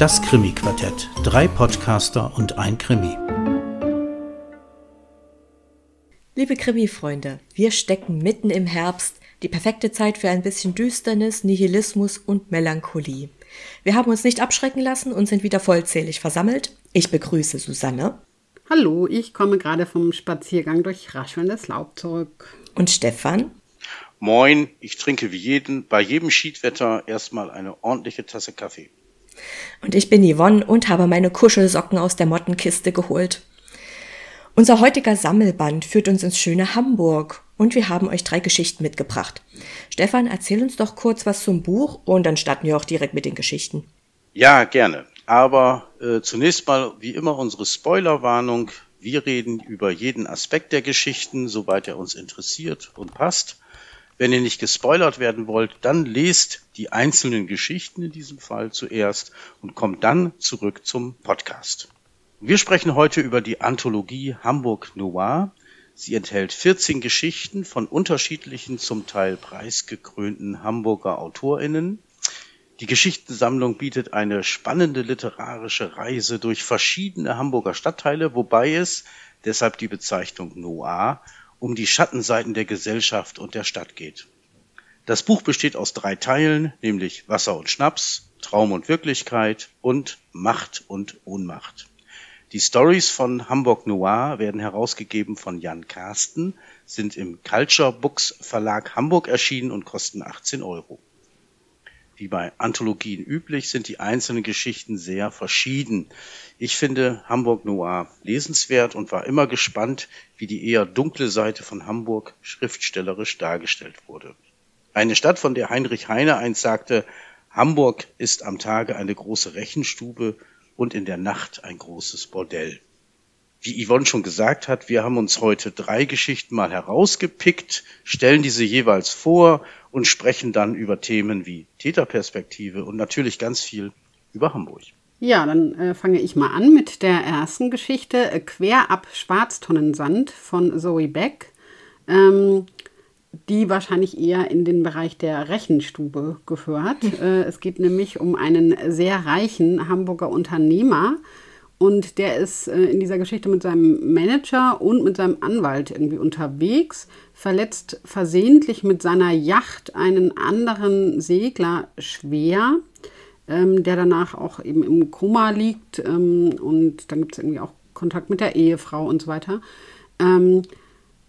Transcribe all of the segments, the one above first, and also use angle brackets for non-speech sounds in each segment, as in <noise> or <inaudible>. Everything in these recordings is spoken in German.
Das Krimi-Quartett. Drei Podcaster und ein Krimi. Liebe Krimi-Freunde, wir stecken mitten im Herbst, die perfekte Zeit für ein bisschen Düsternis, Nihilismus und Melancholie. Wir haben uns nicht abschrecken lassen und sind wieder vollzählig versammelt. Ich begrüße Susanne. Hallo, ich komme gerade vom Spaziergang durch raschelndes Laub zurück. Und Stefan. Moin, ich trinke wie jeden, bei jedem Schiedwetter erstmal eine ordentliche Tasse Kaffee. Und ich bin Yvonne und habe meine Kuschelsocken aus der Mottenkiste geholt. Unser heutiger Sammelband führt uns ins schöne Hamburg und wir haben euch drei Geschichten mitgebracht. Stefan, erzähl uns doch kurz was zum Buch und dann starten wir auch direkt mit den Geschichten. Ja, gerne. Aber äh, zunächst mal, wie immer, unsere Spoilerwarnung. Wir reden über jeden Aspekt der Geschichten, soweit er uns interessiert und passt. Wenn ihr nicht gespoilert werden wollt, dann lest die einzelnen Geschichten in diesem Fall zuerst und kommt dann zurück zum Podcast. Wir sprechen heute über die Anthologie Hamburg Noir. Sie enthält 14 Geschichten von unterschiedlichen, zum Teil preisgekrönten Hamburger AutorInnen. Die Geschichtensammlung bietet eine spannende literarische Reise durch verschiedene Hamburger Stadtteile, wobei es, deshalb die Bezeichnung Noir, um die Schattenseiten der Gesellschaft und der Stadt geht. Das Buch besteht aus drei Teilen, nämlich Wasser und Schnaps, Traum und Wirklichkeit und Macht und Ohnmacht. Die Stories von Hamburg Noir werden herausgegeben von Jan Karsten, sind im Culture Books Verlag Hamburg erschienen und kosten 18 Euro. Wie bei Anthologien üblich sind die einzelnen Geschichten sehr verschieden. Ich finde Hamburg Noir lesenswert und war immer gespannt, wie die eher dunkle Seite von Hamburg schriftstellerisch dargestellt wurde. Eine Stadt, von der Heinrich Heine einst sagte, Hamburg ist am Tage eine große Rechenstube und in der Nacht ein großes Bordell. Wie Yvonne schon gesagt hat, wir haben uns heute drei Geschichten mal herausgepickt, stellen diese jeweils vor und sprechen dann über Themen wie Täterperspektive und natürlich ganz viel über Hamburg. Ja, dann äh, fange ich mal an mit der ersten Geschichte, äh, Quer ab Schwarztonnensand von Zoe Beck, ähm, die wahrscheinlich eher in den Bereich der Rechenstube gehört. <laughs> äh, es geht nämlich um einen sehr reichen Hamburger Unternehmer, und der ist äh, in dieser Geschichte mit seinem Manager und mit seinem Anwalt irgendwie unterwegs, verletzt versehentlich mit seiner Yacht einen anderen Segler schwer, ähm, der danach auch eben im Koma liegt. Ähm, und dann gibt es irgendwie auch Kontakt mit der Ehefrau und so weiter. Ähm,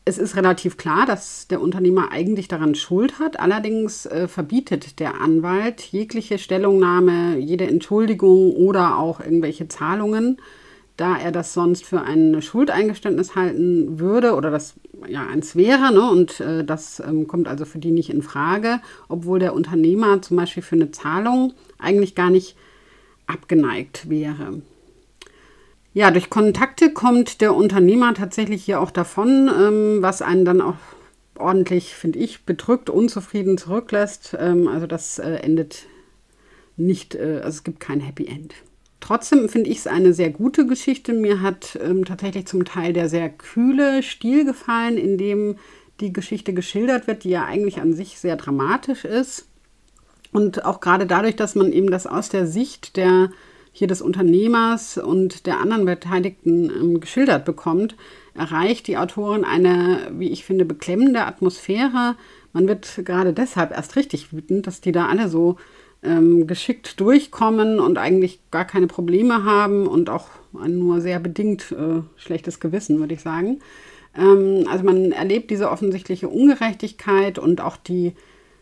es ist relativ klar, dass der Unternehmer eigentlich daran Schuld hat. Allerdings äh, verbietet der Anwalt jegliche Stellungnahme, jede Entschuldigung oder auch irgendwelche Zahlungen, da er das sonst für ein Schuldeingeständnis halten würde oder das ja eins wäre. Ne? Und äh, das ähm, kommt also für die nicht in Frage, obwohl der Unternehmer zum Beispiel für eine Zahlung eigentlich gar nicht abgeneigt wäre. Ja, durch Kontakte kommt der Unternehmer tatsächlich hier auch davon, ähm, was einen dann auch ordentlich, finde ich, bedrückt, unzufrieden zurücklässt. Ähm, also das äh, endet nicht, äh, also es gibt kein Happy End. Trotzdem finde ich es eine sehr gute Geschichte. Mir hat ähm, tatsächlich zum Teil der sehr kühle Stil gefallen, in dem die Geschichte geschildert wird, die ja eigentlich an sich sehr dramatisch ist. Und auch gerade dadurch, dass man eben das aus der Sicht der hier des Unternehmers und der anderen Beteiligten ähm, geschildert bekommt, erreicht die Autorin eine, wie ich finde, beklemmende Atmosphäre. Man wird gerade deshalb erst richtig wütend, dass die da alle so ähm, geschickt durchkommen und eigentlich gar keine Probleme haben und auch ein nur sehr bedingt äh, schlechtes Gewissen, würde ich sagen. Ähm, also man erlebt diese offensichtliche Ungerechtigkeit und auch die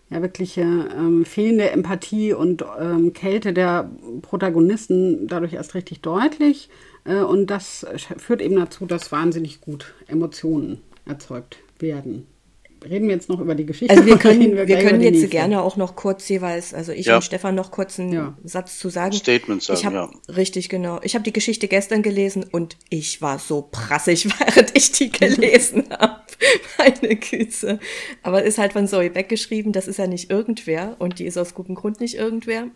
ja wirkliche ähm, fehlende Empathie und ähm, Kälte der Protagonisten dadurch erst richtig deutlich. Äh, und das führt eben dazu, dass wahnsinnig gut Emotionen erzeugt werden. Reden wir jetzt noch über die Geschichte? Also wir können, wir, wir können jetzt nächste? gerne auch noch kurz jeweils, also ich ja. und Stefan noch kurz einen ja. Satz zu sagen. Statement sagen, ich hab, ja. Richtig, genau. Ich habe die Geschichte gestern gelesen und ich war so prassig, <laughs> während ich die gelesen <laughs> habe. Meine Güte. Aber ist halt von Zoe Beck geschrieben, das ist ja nicht irgendwer und die ist aus gutem Grund nicht irgendwer.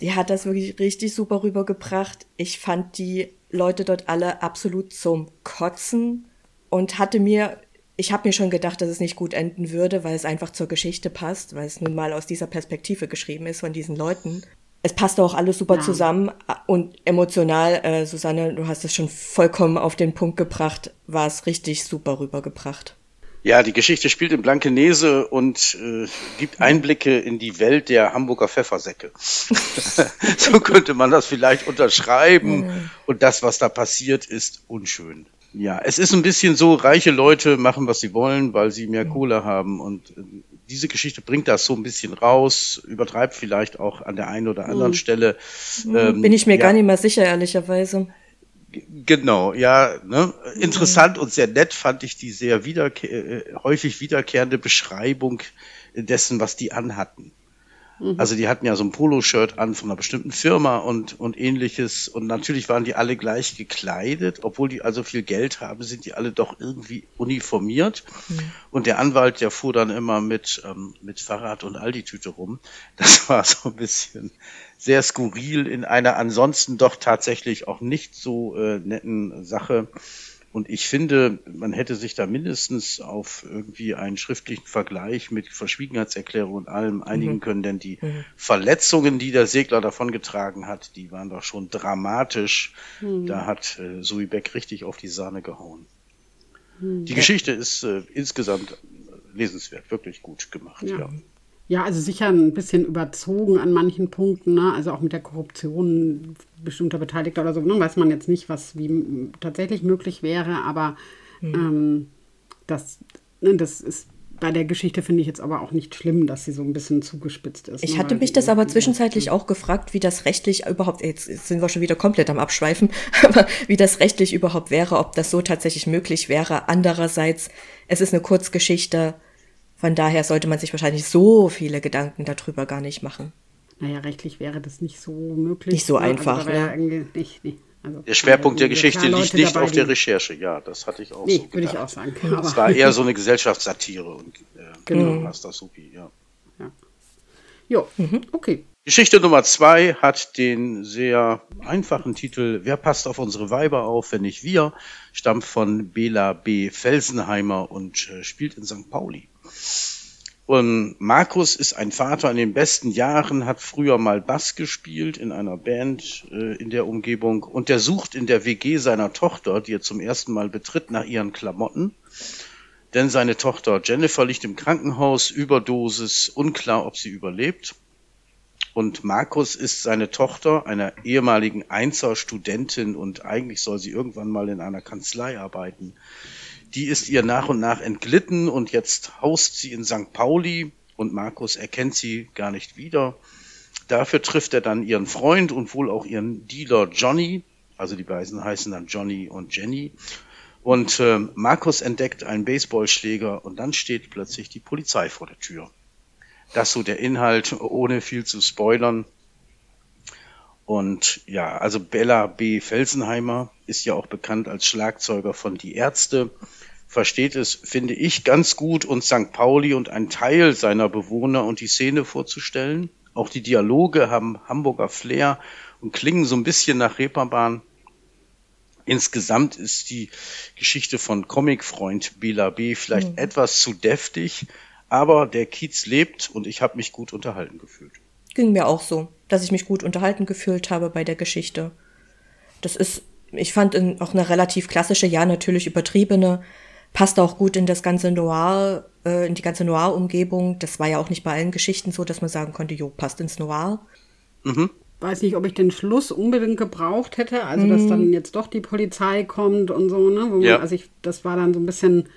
Die hat das wirklich richtig super rübergebracht. Ich fand die Leute dort alle absolut zum Kotzen und hatte mir, ich habe mir schon gedacht, dass es nicht gut enden würde, weil es einfach zur Geschichte passt, weil es nun mal aus dieser Perspektive geschrieben ist von diesen Leuten. es passt auch alles super ja. zusammen und emotional, äh, Susanne, du hast es schon vollkommen auf den Punkt gebracht, war es richtig super rübergebracht. Ja, die Geschichte spielt in Blankenese und äh, gibt Einblicke in die Welt der Hamburger Pfeffersäcke. <laughs> so könnte man das vielleicht unterschreiben. Und das, was da passiert, ist unschön. Ja, es ist ein bisschen so, reiche Leute machen, was sie wollen, weil sie mehr Kohle haben. Und äh, diese Geschichte bringt das so ein bisschen raus, übertreibt vielleicht auch an der einen oder anderen mhm. Stelle. Ähm, Bin ich mir ja. gar nicht mehr sicher, ehrlicherweise. Genau, ja. Ne? Interessant mhm. und sehr nett fand ich die sehr wiederke äh, häufig wiederkehrende Beschreibung dessen, was die anhatten. Mhm. Also die hatten ja so ein Poloshirt an von einer bestimmten Firma und, und ähnliches. Und natürlich waren die alle gleich gekleidet. Obwohl die also viel Geld haben, sind die alle doch irgendwie uniformiert. Mhm. Und der Anwalt, der fuhr dann immer mit, ähm, mit Fahrrad und Aldi-Tüte rum. Das <laughs> war so ein bisschen sehr skurril in einer ansonsten doch tatsächlich auch nicht so äh, netten Sache. Und ich finde, man hätte sich da mindestens auf irgendwie einen schriftlichen Vergleich mit Verschwiegenheitserklärung und allem einigen mhm. können, denn die mhm. Verletzungen, die der Segler davongetragen hat, die waren doch schon dramatisch. Mhm. Da hat äh, Zoe Beck richtig auf die Sahne gehauen. Mhm. Die Geschichte ist äh, insgesamt lesenswert, wirklich gut gemacht, ja. ja. Ja, also sicher ein bisschen überzogen an manchen Punkten, ne? also auch mit der Korruption bestimmter Beteiligter oder so, ne? weiß man jetzt nicht, was wie tatsächlich möglich wäre, aber mhm. ähm, das, ne, das ist bei der Geschichte finde ich jetzt aber auch nicht schlimm, dass sie so ein bisschen zugespitzt ist. Ich ne? hatte mich das aber zwischenzeitlich auch gefragt, wie das rechtlich überhaupt, jetzt sind wir schon wieder komplett am Abschweifen, <laughs> aber wie das rechtlich überhaupt wäre, ob das so tatsächlich möglich wäre. Andererseits, es ist eine Kurzgeschichte, von daher sollte man sich wahrscheinlich so viele Gedanken darüber gar nicht machen. Naja, rechtlich wäre das nicht so möglich. Nicht so ne? also einfach. Also ne? nicht, nicht. Also, der Schwerpunkt der Geschichte liegt nicht dabei, auf der Recherche, ja, das hatte ich auch nee, so würde ich auch sagen. Es war <laughs> eher so eine Gesellschaftssatire und äh, genau. Master Supi, ja. ja. Jo, mhm. okay. Geschichte Nummer zwei hat den sehr einfachen Titel Wer passt auf unsere Weiber auf, wenn nicht wir? Stammt von Bela B. Felsenheimer und äh, spielt in St. Pauli. Und Markus ist ein Vater in den besten Jahren, hat früher mal Bass gespielt in einer Band äh, in der Umgebung und der sucht in der WG seiner Tochter, die er zum ersten Mal betritt, nach ihren Klamotten. Denn seine Tochter Jennifer liegt im Krankenhaus, Überdosis, unklar, ob sie überlebt. Und Markus ist seine Tochter, einer ehemaligen Einser-Studentin und eigentlich soll sie irgendwann mal in einer Kanzlei arbeiten. Die ist ihr nach und nach entglitten und jetzt haust sie in St. Pauli und Markus erkennt sie gar nicht wieder. Dafür trifft er dann ihren Freund und wohl auch ihren Dealer Johnny. Also die beiden heißen dann Johnny und Jenny. Und äh, Markus entdeckt einen Baseballschläger und dann steht plötzlich die Polizei vor der Tür. Das so der Inhalt, ohne viel zu spoilern. Und ja, also Bella B. Felsenheimer ist ja auch bekannt als Schlagzeuger von Die Ärzte, versteht es, finde ich, ganz gut, uns St. Pauli und einen Teil seiner Bewohner und die Szene vorzustellen. Auch die Dialoge haben Hamburger Flair und klingen so ein bisschen nach Reeperbahn. Insgesamt ist die Geschichte von Comicfreund Bela B. vielleicht mhm. etwas zu deftig, aber der Kiez lebt und ich habe mich gut unterhalten gefühlt. Ging mir auch so, dass ich mich gut unterhalten gefühlt habe bei der Geschichte. Das ist, ich fand auch eine relativ klassische, ja, natürlich übertriebene, passt auch gut in das ganze Noir, äh, in die ganze Noir-Umgebung. Das war ja auch nicht bei allen Geschichten so, dass man sagen konnte, jo, passt ins Noir. Mhm. Weiß nicht, ob ich den Schluss unbedingt gebraucht hätte, also dass mhm. dann jetzt doch die Polizei kommt und so, ne? Man, ja. Also ich, das war dann so ein bisschen,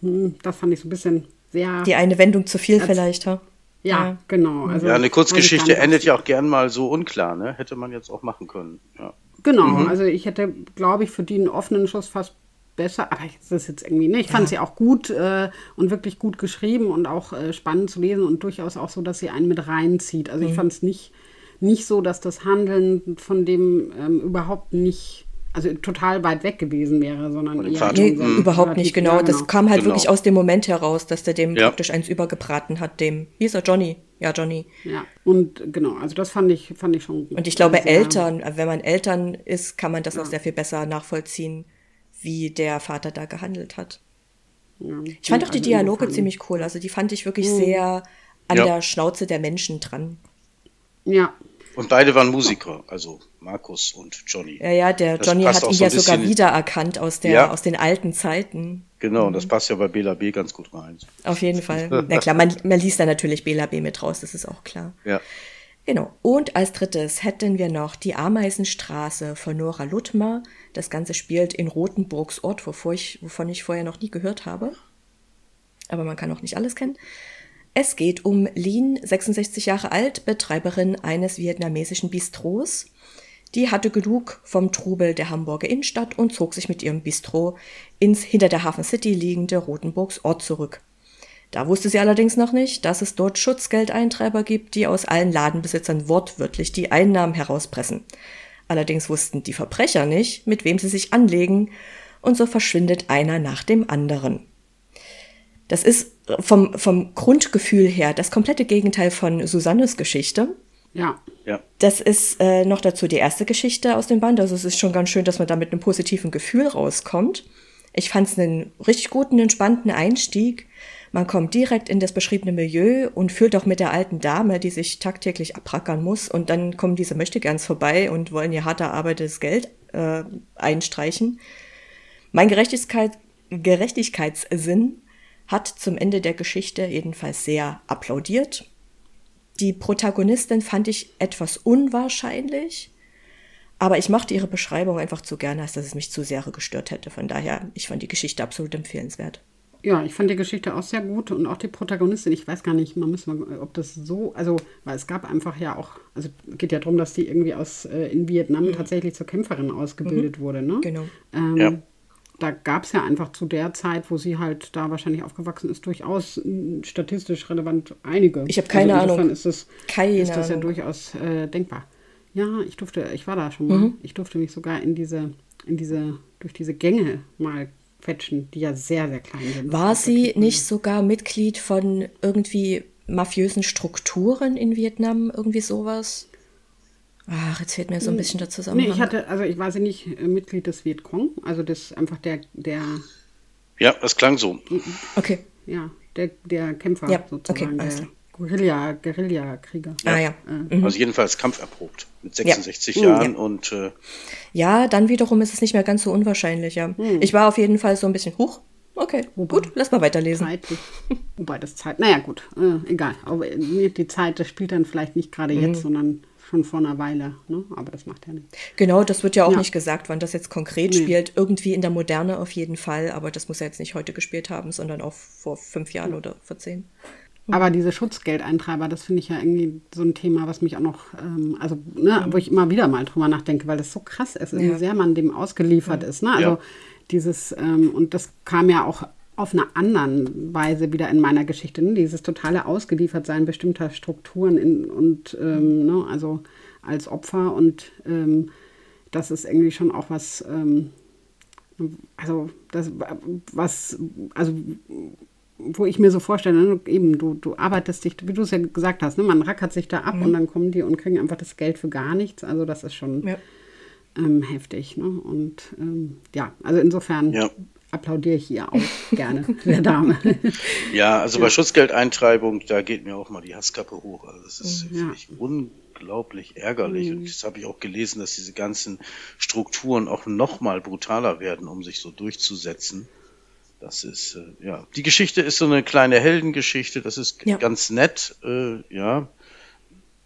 hm, das fand ich so ein bisschen sehr. Die eine Wendung zu viel vielleicht, ha? Ja, ja, genau. Also, ja, eine Kurzgeschichte endet ja auch gern mal so unklar, ne? Hätte man jetzt auch machen können. Ja. Genau, mhm. also ich hätte, glaube ich, für die einen offenen Schuss fast besser, aber ich das jetzt irgendwie nicht. Ich fand sie auch gut äh, und wirklich gut geschrieben und auch äh, spannend zu lesen und durchaus auch so, dass sie einen mit reinzieht. Also mhm. ich fand es nicht, nicht so, dass das Handeln von dem ähm, überhaupt nicht also total weit weg gewesen wäre, sondern eher nee, so überhaupt nicht genau. Das genau. kam halt genau. wirklich aus dem Moment heraus, dass der dem ja. praktisch eins übergebraten hat, dem, wie ist er, Johnny? Ja, Johnny. Ja, und genau, also das fand ich, fand ich schon gut. Und ich glaube, Eltern, wenn man Eltern ist, kann man das ja. auch sehr viel besser nachvollziehen, wie der Vater da gehandelt hat. Ja, ich fand auch die also Dialoge ziemlich cool. Also die fand ich wirklich mhm. sehr an der Schnauze der Menschen dran. Ja, Und beide waren Musiker, also Markus und Johnny. Ja, ja, der Das Johnny hat ihn so ja sogar wiedererkannt aus, der, Ja. aus den alten Zeiten. Genau, und das passt ja bei Bela B ganz gut rein. Auf jeden <laughs> Fall. Na klar, man, man liest da natürlich Bela B mit raus, das ist auch klar. Ja. Genau. Und als drittes hätten wir noch die Ameisenstraße von Nora Ludmer. Das Ganze spielt in Rothenburgs Ort, wovor ich, wovon ich vorher noch nie gehört habe. Aber man kann auch nicht alles kennen. Es geht um Lin, 66 Jahre alt, Betreiberin eines vietnamesischen Bistros. Die hatte genug vom Trubel der Hamburger Innenstadt und zog sich mit ihrem Bistro ins hinter der Hafen City liegende Rothenburgs Ort zurück. Da wusste sie allerdings noch nicht, dass es dort Schutzgeldeintreiber gibt, die aus allen Ladenbesitzern wortwörtlich die Einnahmen herauspressen. Allerdings wussten die Verbrecher nicht, mit wem sie sich anlegen, und so verschwindet einer nach dem anderen. Das ist vom, vom Grundgefühl her das komplette Gegenteil von Susannes Geschichte. Ja. Ja. Das ist äh, noch dazu die erste Geschichte aus dem Band. Also es ist schon ganz schön, dass man da mit einem positiven Gefühl rauskommt. Ich fand es einen richtig guten, entspannten Einstieg. Man kommt direkt in das beschriebene Milieu und fühlt auch mit der alten Dame, die sich tagtäglich abrackern muss. Und dann kommen diese Möchtegerns vorbei und wollen ihr hart erarbeitetes Geld äh, einstreichen. Mein Gerechtigkeit, Gerechtigkeitssinn hat zum Ende der Geschichte jedenfalls sehr applaudiert. Die Protagonistin fand ich etwas unwahrscheinlich, aber ich mochte ihre Beschreibung einfach zu gerne, als dass es mich zu sehr gestört hätte. Von daher, ich fand die Geschichte absolut empfehlenswert. Ja, ich fand die Geschichte auch sehr gut und auch die Protagonistin, ich weiß gar nicht, man muss mal, ob das so, also, weil es gab einfach ja auch, also geht ja darum, dass die irgendwie aus äh, in Vietnam tatsächlich zur Kämpferin ausgebildet wurde, ne? Genau. Ähm, Ja. Da gab es ja einfach zu der Zeit, wo sie halt da wahrscheinlich aufgewachsen ist, durchaus mh, statistisch relevant einige. Ich hab keine also Ahnung. Ist das, Keine ist das ja Ahnung. durchaus äh, denkbar. Ja, ich durfte, ich war da schon mal. Mhm. Ich durfte mich sogar in diese, in diese, durch diese Gänge mal quetschen, die ja sehr, sehr klein sind. War sie nicht sogar Mitglied von irgendwie mafiösen Strukturen in Vietnam? Irgendwie sowas? Ach, jetzt fehlt mir so ein bisschen der Nee, Zusammenhang. ich hatte, also ich war sie nicht äh, Mitglied des Vietcong, also das einfach der, der, Ja, das klang so. okay. ja, der, der Kämpfer Ja, sozusagen, okay, alles der. Guerilla, Guerillakrieger. Ah ja. Also jedenfalls kampferprobt mit 66 Ja. Jahren Ja. und äh, Ja, dann wiederum ist es nicht mehr ganz so unwahrscheinlich, ja. Ich war auf jeden Fall so ein bisschen, huch, okay, Wobei- gut, lass mal weiterlesen. Zeitlich. Wobei das Zeit, naja gut, äh, egal. Aber äh, die Zeit, das spielt dann vielleicht nicht gerade Mhm. jetzt, sondern schon vor einer Weile. Ne? Aber das macht ja nichts. Genau, das wird ja auch Ja. nicht gesagt, wann das jetzt konkret Nee. spielt. Irgendwie in der Moderne auf jeden Fall, aber das muss er jetzt nicht heute gespielt haben, sondern auch vor fünf Jahren oder vor zehn. Aber diese Schutzgeldeintreiber, das finde ich ja irgendwie so ein Thema, was mich auch noch, ähm, also, ne, wo ich immer wieder mal drüber nachdenke, weil das so krass ist, wie Ja. sehr man dem ausgeliefert ist. Ne? Also Ja. dieses, ähm, und das kam ja auch auf eine anderen Weise wieder in meiner Geschichte, ne? dieses totale Ausgeliefertsein bestimmter Strukturen in, und ähm, ne? also als Opfer und ähm, das ist irgendwie schon auch was, ähm, also das, was, also wo ich mir so vorstelle, ne, eben, du, du arbeitest dich, wie du es ja gesagt hast, ne, man rackert sich da ab und dann kommen die und kriegen einfach das Geld für gar nichts. Also das ist schon Ja. ähm, heftig. Ne? Und ähm, ja, also insofern Ja. Applaudiere ich hier auch gerne der Dame. <laughs> ja, also bei Schutzgeldeintreibung, da geht mir auch mal die Hasskappe hoch. Also das ist Ja. unglaublich ärgerlich. Und das habe ich auch gelesen, dass diese ganzen Strukturen auch noch mal brutaler werden, um sich so durchzusetzen. Das ist, äh, ja, die Geschichte ist so eine kleine Heldengeschichte, das ist Ja. ganz nett, äh, ja.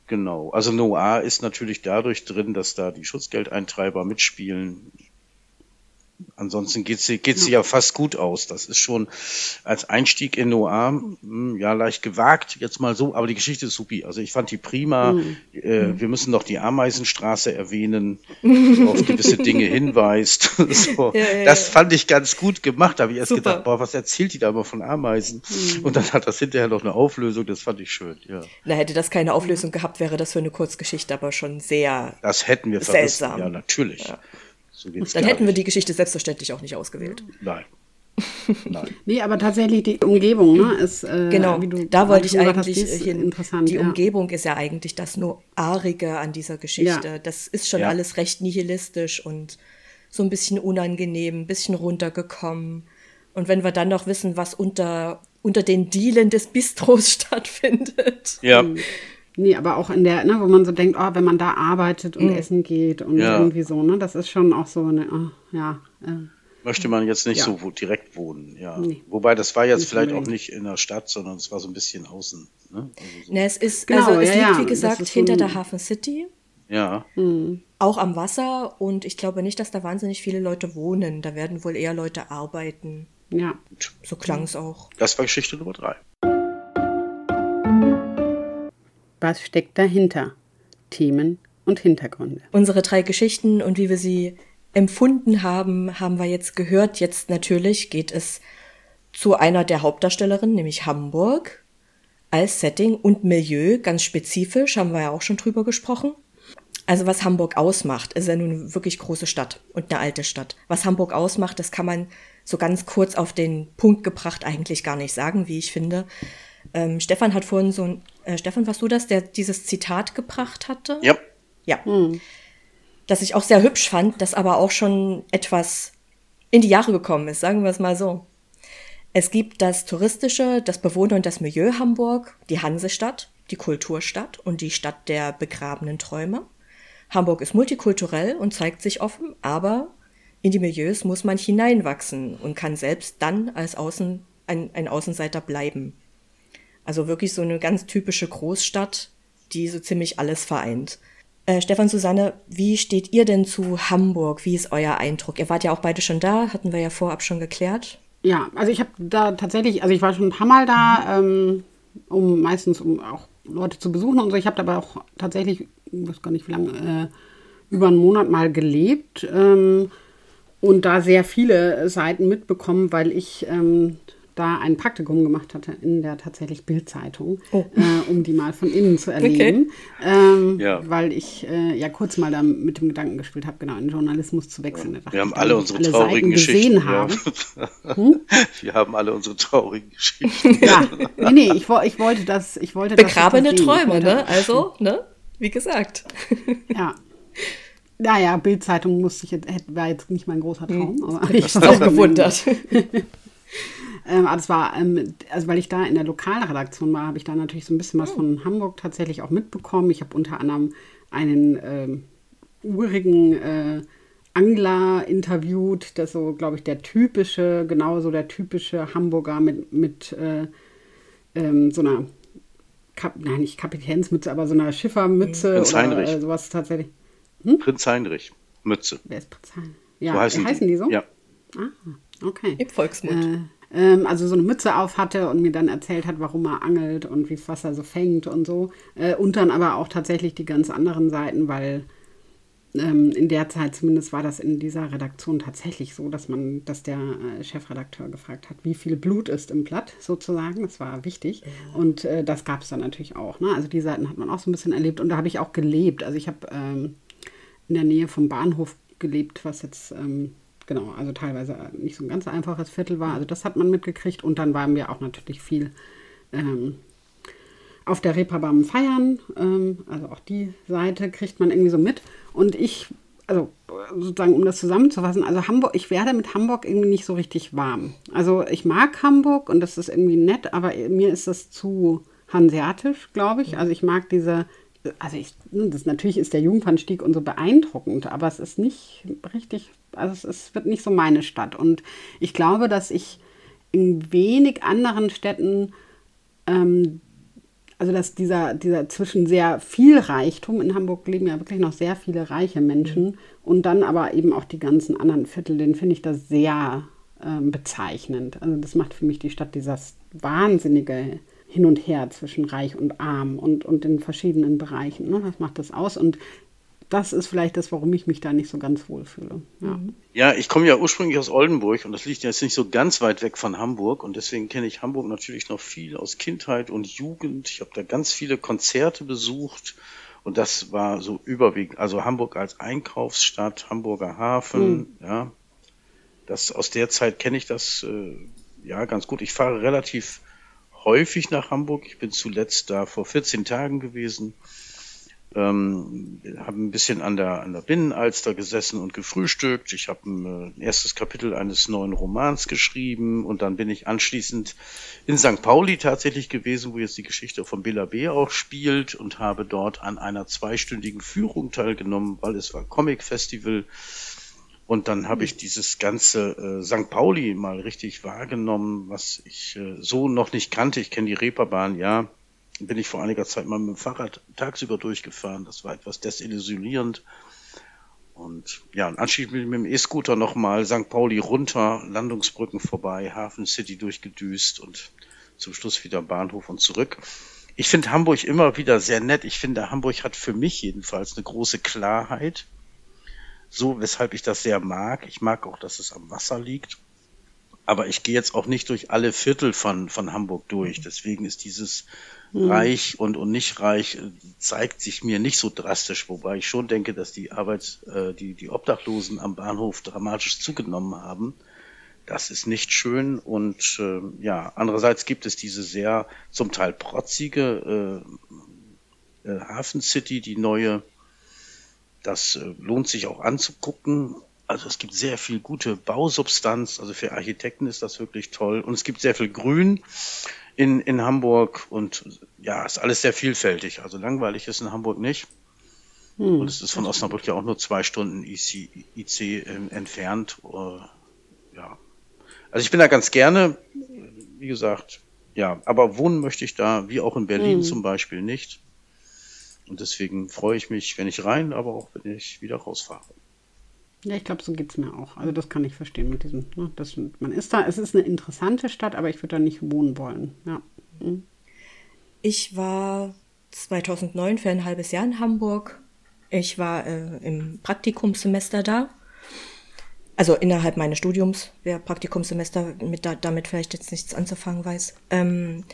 Genau. Also Noir ist natürlich dadurch drin, dass da die Schutzgeldeintreiber mitspielen. Ansonsten geht sie, geht sie ja fast gut aus. Das ist schon als Einstieg in Noir, hm, ja, leicht gewagt, jetzt mal so, aber die Geschichte ist supi. Also ich fand die prima. Mhm. Äh, wir müssen noch die Ameisenstraße erwähnen, <laughs> die auf gewisse Dinge hinweist. <laughs> so, Ja, ja, das ja. fand ich ganz gut gemacht. Da habe ich erst Super. gedacht, boah, was erzählt die da immer von Ameisen? Mhm. Und dann hat das hinterher noch eine Auflösung, das fand ich schön, ja. Na, hätte das keine Auflösung gehabt, wäre das für eine Kurzgeschichte aber schon sehr. Das hätten wir verrissen. Seltsam. Ja, natürlich. So geht's Dann hätten wir die Geschichte selbstverständlich auch nicht ausgewählt. Nein. <laughs> Nein. nee, aber tatsächlich die Umgebung ne, ist, äh, Genau, wie du da wollte ich hast, eigentlich die ist hin. interessant. die ja. Umgebung ist ja eigentlich das nur Arige an dieser Geschichte. Ja. Das ist schon Ja. alles recht nihilistisch und so ein bisschen unangenehm, ein bisschen runtergekommen. Und wenn wir dann noch wissen, was unter, unter den Dielen des Bistros <laughs> stattfindet, Ja. Nee, aber auch in der, ne, wo man so denkt, oh, wenn man da arbeitet und essen geht und Ja. irgendwie so, ne, das ist schon auch so eine, oh, ja, äh, Möchte man jetzt nicht Ja. so wo, direkt wohnen, ja. Nee. Wobei das war jetzt Nicht vielleicht auch nicht in der Stadt, sondern es war so ein bisschen außen. Ne? Also so, Ne, es ist, Genau, also es ja, liegt, wie gesagt, so hinter ein- der Hafen City, ja, auch am Wasser und ich glaube nicht, dass da wahnsinnig viele Leute wohnen. Da werden wohl eher Leute arbeiten. ja. So klang es auch. das war Geschichte Nummer drei. Was steckt dahinter? Themen und Hintergründe. Unsere drei Geschichten und wie wir sie empfunden haben, haben wir jetzt gehört. Jetzt natürlich geht es zu einer der Hauptdarstellerinnen, nämlich Hamburg, als Setting und Milieu, ganz spezifisch, haben wir ja auch schon drüber gesprochen. Also was Hamburg ausmacht, ist ja nun eine wirklich große Stadt und eine alte Stadt. Was Hamburg ausmacht, das kann man so ganz kurz auf den Punkt gebracht eigentlich gar nicht sagen, wie ich finde. Ähm, Stefan hat vorhin so ein, äh, Stefan, warst du das, der dieses Zitat gebracht hatte? Ja, Ja. Das ich auch sehr hübsch fand, das aber auch schon etwas in die Jahre gekommen ist, sagen wir es mal so. Es gibt das touristische, das Bewohner- und das Milieu Hamburg, die Hansestadt, die Kulturstadt und die Stadt der begrabenen Träume. Hamburg ist multikulturell und zeigt sich offen, aber in die Milieus muss man hineinwachsen und kann selbst dann als Außen, ein, ein Außenseiter bleiben. Also wirklich so eine ganz typische Großstadt, die so ziemlich alles vereint. Äh, Stefan, Susanne, wie steht ihr denn zu Hamburg? Wie ist euer Eindruck? Ihr wart ja auch beide schon da, hatten wir ja vorab schon geklärt. Ja, also ich habe da tatsächlich, also ich war schon ein paar Mal da, ähm, um meistens um auch Leute zu besuchen und so. Ich habe aber auch tatsächlich, ich weiß gar nicht wie lange, äh, über einen Monat mal gelebt ähm, und da sehr viele Seiten mitbekommen, weil ich ähm, da ein Praktikum gemacht hatte in der tatsächlich Bildzeitung, Oh. äh, um die mal von innen zu erleben. Ähm, Ja. Weil ich äh, ja kurz mal da mit dem Gedanken gespielt habe, genau in Journalismus zu wechseln. Wir haben alle unsere traurigen Geschichten. gesehen Ja. haben. <laughs> Wir haben alle unsere traurigen Geschichten. Ja, nee, nee, ich, wo- ich wollte das, ich wollte das Begrabene. Ich Träume, ne? Also, ne? Wie gesagt. Ja. Naja, Bildzeitung musste ich jetzt, war jetzt nicht mein großer Traum, aber ich Ich auch gewundert. <laughs> Ähm, aber das war, ähm, also weil ich da in der Lokalredaktion war, habe ich da natürlich so ein bisschen was von Hamburg tatsächlich auch mitbekommen. Ich habe unter anderem einen ähm, urigen äh, Angler interviewt, das so, glaube ich, der typische, genauso der typische Hamburger mit, mit äh, ähm, so einer, Kap nein, nicht Kapitänsmütze, aber so einer Schiffermütze Prinz oder Heinrich. äh, sowas tatsächlich. Prinz Heinrich, Mütze. Wer ist Prinz Heinrich? Ja, so heißen, heißen die so? Ja. Ah, okay. Im Volksmund. Äh, ähm, also so eine Mütze auf hatte und mir dann erzählt hat, warum er angelt und wie was er so fängt und so. Äh, und dann aber auch tatsächlich die ganz anderen Seiten, weil ähm, in der Zeit zumindest war das in dieser Redaktion tatsächlich so, dass man, dass der äh, Chefredakteur gefragt hat, wie viel Blut ist im Blatt sozusagen. Das war wichtig. Und äh, das gab es dann natürlich auch. Ne? Also die Seiten hat man auch so ein bisschen erlebt und da habe ich auch gelebt. Also ich habe ähm, in der Nähe vom Bahnhof gelebt, was jetzt ähm, genau, also teilweise nicht so ein ganz einfaches Viertel war. Also das hat man mitgekriegt und dann waren wir auch natürlich viel ähm, auf der Reeperbahn feiern. Ähm, also auch die Seite kriegt man irgendwie so mit. Und ich, also sozusagen, um das zusammenzufassen, also Hamburg, ich werde mit Hamburg irgendwie nicht so richtig warm. Also ich mag Hamburg und das ist irgendwie nett, aber mir ist das zu hanseatisch, glaube ich. Also ich mag diese, also ich, das natürlich ist der Jungfernstieg und so beeindruckend, aber es ist nicht richtig, also es ist, wird nicht so meine Stadt. Und ich glaube, dass ich in wenig anderen Städten ähm, also dass dieser, dieser zwischen sehr viel Reichtum, in Hamburg leben ja wirklich noch sehr viele reiche Menschen und dann aber eben auch die ganzen anderen Viertel, den finde ich das sehr ähm, bezeichnend. Also das macht für mich die Stadt dieses wahnsinnige Hin und Her zwischen reich und arm und, und in verschiedenen Bereichen. Ne? Das macht das aus und das ist vielleicht das, warum ich mich da nicht so ganz wohl fühle. Ja. Ja, ich komme ja ursprünglich aus Oldenburg und das liegt jetzt nicht so ganz weit weg von Hamburg und deswegen kenne ich Hamburg natürlich noch viel aus Kindheit und Jugend. Ich habe da ganz viele Konzerte besucht und das war so überwiegend, also Hamburg als Einkaufsstadt, Hamburger Hafen, ja. Das aus der Zeit kenne ich das äh, ja ganz gut. Ich fahre relativ häufig nach Hamburg. Ich bin zuletzt da vor 14 Tagen gewesen. Ähm, habe ein bisschen an der, an der Binnenalster gesessen und gefrühstückt. Ich habe ein, äh, ein erstes Kapitel eines neuen Romans geschrieben und dann bin ich anschließend in St. Pauli tatsächlich gewesen, wo jetzt die Geschichte von Bela B. auch spielt und habe dort an einer zweistündigen Führung teilgenommen, weil es war Comic Festival. Und dann habe ich dieses ganze äh, St. Pauli mal richtig wahrgenommen, was ich äh, so noch nicht kannte. Ich kenne die Reeperbahn, ja, bin ich vor einiger Zeit mal mit dem Fahrrad tagsüber durchgefahren. Das war etwas desillusionierend. Und ja, und anschließend bin ich mit dem E-Scooter nochmal St. Pauli runter, Landungsbrücken vorbei, Hafen City durchgedüst und zum Schluss wieder Bahnhof und zurück. Ich finde Hamburg immer wieder sehr nett. Ich finde, Hamburg hat für mich jedenfalls eine große Klarheit. So, weshalb ich das sehr mag. Ich mag auch, dass es am Wasser liegt. Aber ich gehe jetzt auch nicht durch alle Viertel von, von Hamburg durch. Deswegen ist dieses mhm. reich und, und nicht reich äh, zeigt sich mir nicht so drastisch, wobei ich schon denke, dass die Arbeits, äh, die, die Obdachlosen am Bahnhof dramatisch zugenommen haben. Das ist nicht schön und äh, ja, andererseits gibt es diese sehr zum Teil protzige äh, äh, Hafen City, die neue. Das äh, lohnt sich auch anzugucken. Also es gibt sehr viel gute Bausubstanz. Also für Architekten ist das wirklich toll. Und es gibt sehr viel Grün in, in Hamburg und ja, ist alles sehr vielfältig. Also langweilig ist in Hamburg nicht. Hm, und es ist von Osnabrück ja auch nur zwei Stunden IC, IC äh, entfernt. Uh, ja. Also ich bin da ganz gerne, wie gesagt, ja, aber wohnen möchte ich da, wie auch in Berlin hm. zum Beispiel nicht. Und deswegen freue ich mich, wenn ich rein, aber auch wenn ich wieder rausfahre. Ja, ich glaube, so geht es mir auch. Also das kann ich verstehen mit diesem, ne, das, man ist da, es ist eine interessante Stadt, aber ich würde da nicht wohnen wollen. Ja. Mhm. Ich war 2009 für ein halbes Jahr in Hamburg. Ich war äh, im Praktikumssemester da. Also innerhalb meines Studiums, wer Praktikumssemester mit da, damit vielleicht jetzt nichts anzufangen weiß. Ähm,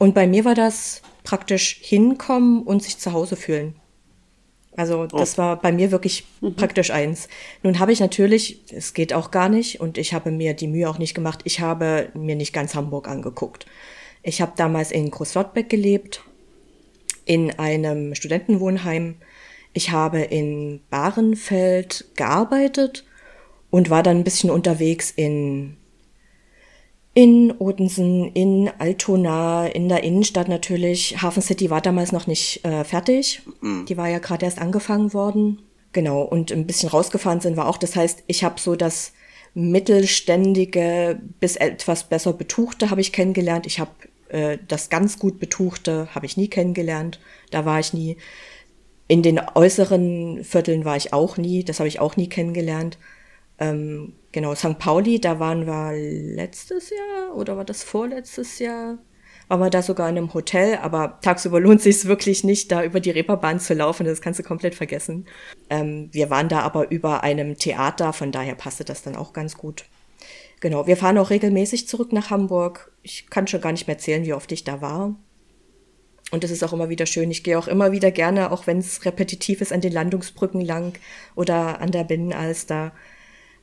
und bei mir war das praktisch hinkommen und sich zu Hause fühlen. Also oh. das war bei mir wirklich mhm. praktisch eins. Nun habe ich natürlich, es geht auch gar nicht und ich habe mir die Mühe auch nicht gemacht, ich habe mir nicht ganz Hamburg angeguckt. Ich habe damals in Großlottbeck gelebt, in einem Studentenwohnheim. Ich habe in Bahrenfeld gearbeitet und war dann ein bisschen unterwegs in in Odensen, in Altona, in der Innenstadt natürlich. Hafen City war damals noch nicht äh, fertig. Mhm. Die war ja gerade erst angefangen worden. Genau, und ein bisschen rausgefahren sind wir auch. Das heißt, ich habe so das mittelständige bis etwas besser betuchte habe ich kennengelernt. Ich habe äh, das ganz gut betuchte habe ich nie kennengelernt. Da war ich nie. In den äußeren Vierteln war ich auch nie. Das habe ich auch nie kennengelernt. Ähm, genau, St. Pauli, da waren wir letztes Jahr oder war das vorletztes Jahr? Waren wir da sogar in einem Hotel, aber tagsüber lohnt sich wirklich nicht, da über die Reeperbahn zu laufen, das kannst du komplett vergessen. Ähm, wir waren da aber über einem Theater, von daher passte das dann auch ganz gut. Genau, wir fahren auch regelmäßig zurück nach Hamburg. Ich kann schon gar nicht mehr erzählen, wie oft ich da war. Und es ist auch immer wieder schön. Ich gehe auch immer wieder gerne, auch wenn es repetitiv ist, an den Landungsbrücken lang oder an der Binnenalster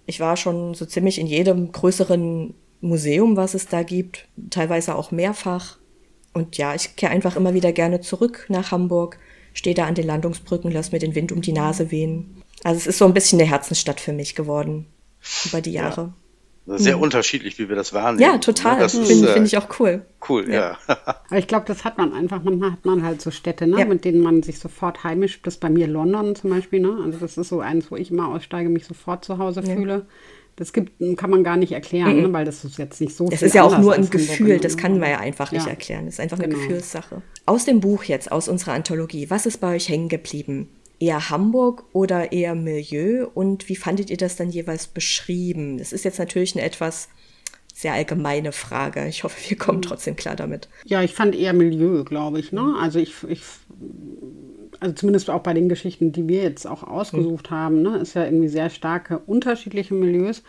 ich war schon so ziemlich in jedem größeren Museum, was es da gibt, teilweise auch mehrfach. Und ja, ich kehre einfach immer wieder gerne zurück nach Hamburg, stehe da an den Landungsbrücken, lass mir den Wind um die Nase wehen. Also es ist so ein bisschen eine Herzensstadt für mich geworden über die Jahre. Ja. Sehr hm. unterschiedlich, wie wir das wahrnehmen. Ja, total. Das finde äh, find ich auch cool. Cool, ja. ja. <laughs> Aber ich glaube, das hat man einfach. Manchmal hat man halt so Städte, ne, ja. mit denen man sich sofort heimisch. Das ist bei mir London zum Beispiel. Ne? Also das ist so eins, wo ich immer aussteige, mich sofort zu Hause ja. fühle. Das gibt, kann man gar nicht erklären, mhm. ne, weil das ist jetzt nicht so. Das ist ja auch nur ein Gefühl, ne? das kann man ja einfach nicht erklären. Das ist einfach genau. eine Gefühlssache. Aus dem Buch jetzt, aus unserer Anthologie, was ist bei euch hängen geblieben? Eher Hamburg oder eher Milieu und wie fandet ihr das dann jeweils beschrieben? Das ist jetzt natürlich eine etwas sehr allgemeine Frage. Ich hoffe, wir kommen mhm. trotzdem klar damit. Ja, ich fand eher Milieu, glaube ich. Ne? Mhm. Also ich, ich, also zumindest auch bei den Geschichten, die wir jetzt auch ausgesucht mhm. haben, ne, ist ja irgendwie sehr starke unterschiedliche Milieus.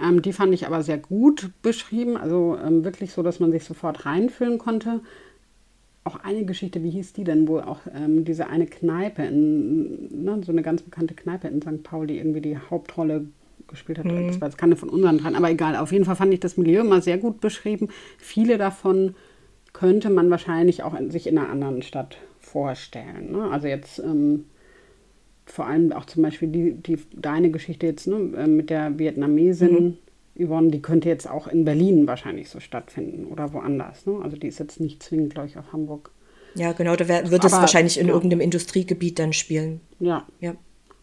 Ähm, die fand ich aber sehr gut beschrieben, also ähm, wirklich so, dass man sich sofort reinfühlen konnte. Auch eine Geschichte, wie hieß die denn, wo auch ähm, diese eine Kneipe, in, ne, so eine ganz bekannte Kneipe in St. Pauli irgendwie die Hauptrolle gespielt hat. Mhm. Das war jetzt keine von unseren dran, aber egal. Auf jeden Fall fand ich das Milieu immer sehr gut beschrieben. Viele davon könnte man wahrscheinlich auch in, sich in einer anderen Stadt vorstellen. Ne? Also jetzt ähm, vor allem auch zum Beispiel die, die deine Geschichte jetzt ne, äh, mit der Vietnamesin mhm. Yvonne, die könnte jetzt auch in Berlin wahrscheinlich so stattfinden oder woanders. Ne? Also die ist jetzt nicht zwingend, glaube ich, auf Hamburg. Ja, genau, da wär, wird es wahrscheinlich in ja. irgendeinem Industriegebiet dann spielen. Ja. ja.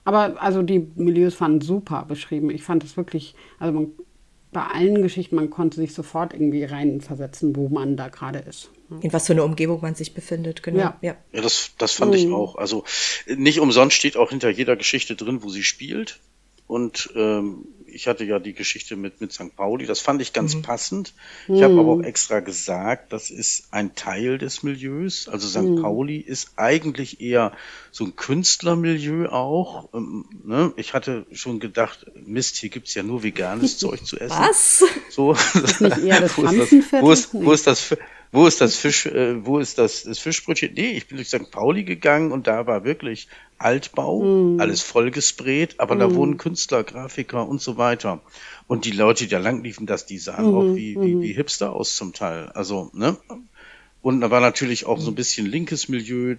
Aber also die Milieus waren super beschrieben. Ich fand es wirklich, also man, bei allen Geschichten, man konnte sich sofort irgendwie reinversetzen, wo man da gerade ist. In was für eine Umgebung man sich befindet, genau. Ja, ja. ja das, das fand mhm. ich auch. Also nicht umsonst steht auch hinter jeder Geschichte drin, wo sie spielt. Und ähm, ich hatte ja die Geschichte mit, mit St. Pauli, das fand ich ganz mhm. passend. Ich habe aber auch extra gesagt, das ist ein Teil des Milieus. Also St. Mhm. Pauli ist eigentlich eher so ein Künstlermilieu auch. Ähm, ne? Ich hatte schon gedacht, Mist, hier gibt's ja nur veganes <laughs> Zeug zu essen. Was? So, ist nicht eher <laughs> das wo, ist das, wo, ist, wo ist das wo ist das Fisch, äh, wo ist das, das Fischbrötchen? Nee, ich bin durch St. Pauli gegangen und da war wirklich Altbau, mm. alles vollgesprayt, aber mm. da wohnen Künstler, Grafiker und so weiter. Und die Leute, die da lang liefen, das, die sahen mm. auch wie, wie, mhm. wie Hipster aus zum Teil. Also, ne? Und da war natürlich auch so ein bisschen linkes Milieu,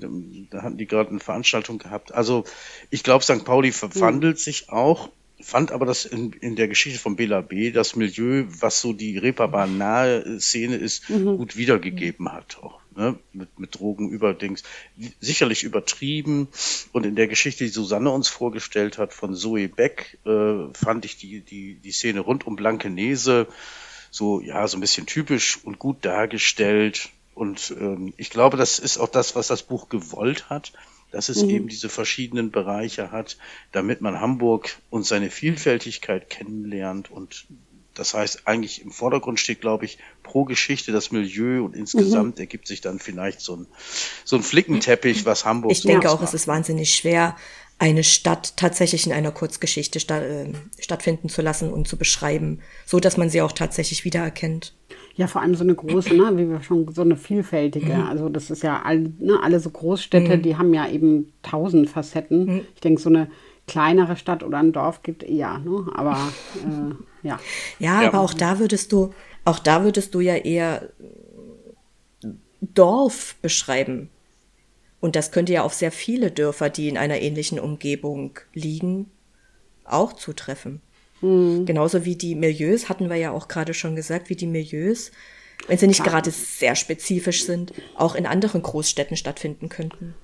da hatten die gerade eine Veranstaltung gehabt. Also ich glaube, St. Pauli verwandelt mhm. sich auch fand aber das in, in der Geschichte von Bela B. das Milieu, was so die Reeperbahn-nahe Szene ist, mhm. gut wiedergegeben hat. Auch, ne? mit, mit Drogen überdings. Sicherlich übertrieben. Und in der Geschichte, die Susanne uns vorgestellt hat von Zoe Beck, äh, fand ich die, die, die Szene rund um Blankenese so, ja, so ein bisschen typisch und gut dargestellt. Und ähm, ich glaube, das ist auch das, was das Buch gewollt hat dass es mhm. eben diese verschiedenen Bereiche hat, damit man Hamburg und seine Vielfältigkeit kennenlernt und das heißt, eigentlich im Vordergrund steht, glaube ich, pro Geschichte das Milieu und insgesamt mhm. ergibt sich dann vielleicht so ein, so ein Flickenteppich, was Hamburg Ich so denke auch, macht. es ist wahnsinnig schwer, eine Stadt tatsächlich in einer Kurzgeschichte statt, äh, stattfinden zu lassen und zu beschreiben, so dass man sie auch tatsächlich wiedererkennt. Ja, vor allem so eine große, ne, wie wir schon, so eine vielfältige. Mhm. Also das ist ja all, ne, alle so Großstädte, mhm. die haben ja eben tausend Facetten. Mhm. Ich denke, so eine kleinere Stadt oder ein Dorf gibt eher, ne? Aber äh, ja. <laughs> ja. Ja, aber auch da würdest du, auch da würdest du ja eher Dorf beschreiben. Und das könnte ja auf sehr viele Dörfer, die in einer ähnlichen Umgebung liegen, auch zutreffen. Mhm. Genauso wie die Milieus, hatten wir ja auch gerade schon gesagt, wie die Milieus, wenn sie nicht Klar. gerade sehr spezifisch sind, auch in anderen Großstädten stattfinden könnten.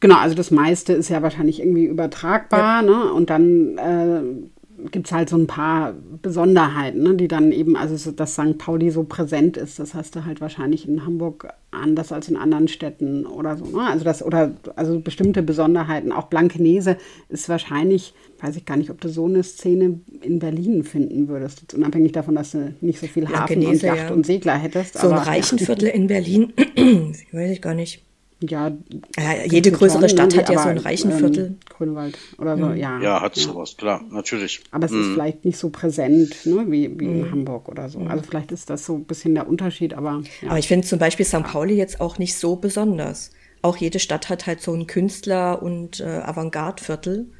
Genau, also das meiste ist ja wahrscheinlich irgendwie übertragbar, ja. ne? Und dann äh, gibt es halt so ein paar Besonderheiten, ne, die dann eben, also so, dass St. Pauli so präsent ist, das hast du halt wahrscheinlich in Hamburg anders als in anderen Städten oder so. Ne? Also das, oder also bestimmte Besonderheiten. Auch Blankenese ist wahrscheinlich, weiß ich gar nicht, ob du so eine Szene in Berlin finden würdest, jetzt unabhängig davon, dass du nicht so viel Hafen und Yacht ja. und Segler hättest. So ein Reichenviertel in Berlin, <clears throat> weiß ich gar nicht. Ja, ja jede größere schon, Stadt hat ja so ein Reichenviertel. Ähm, Grünwald oder so, mhm. ja. Ja, hat ja. sowas, klar, natürlich. Aber es mhm. ist vielleicht nicht so präsent ne, wie, wie mhm. in Hamburg oder so. Also vielleicht ist das so ein bisschen der Unterschied, aber. Ja. Aber ich finde zum Beispiel St. Pauli jetzt auch nicht so besonders. Auch jede Stadt hat halt so ein Künstler- und äh, Avantgarde-Viertel.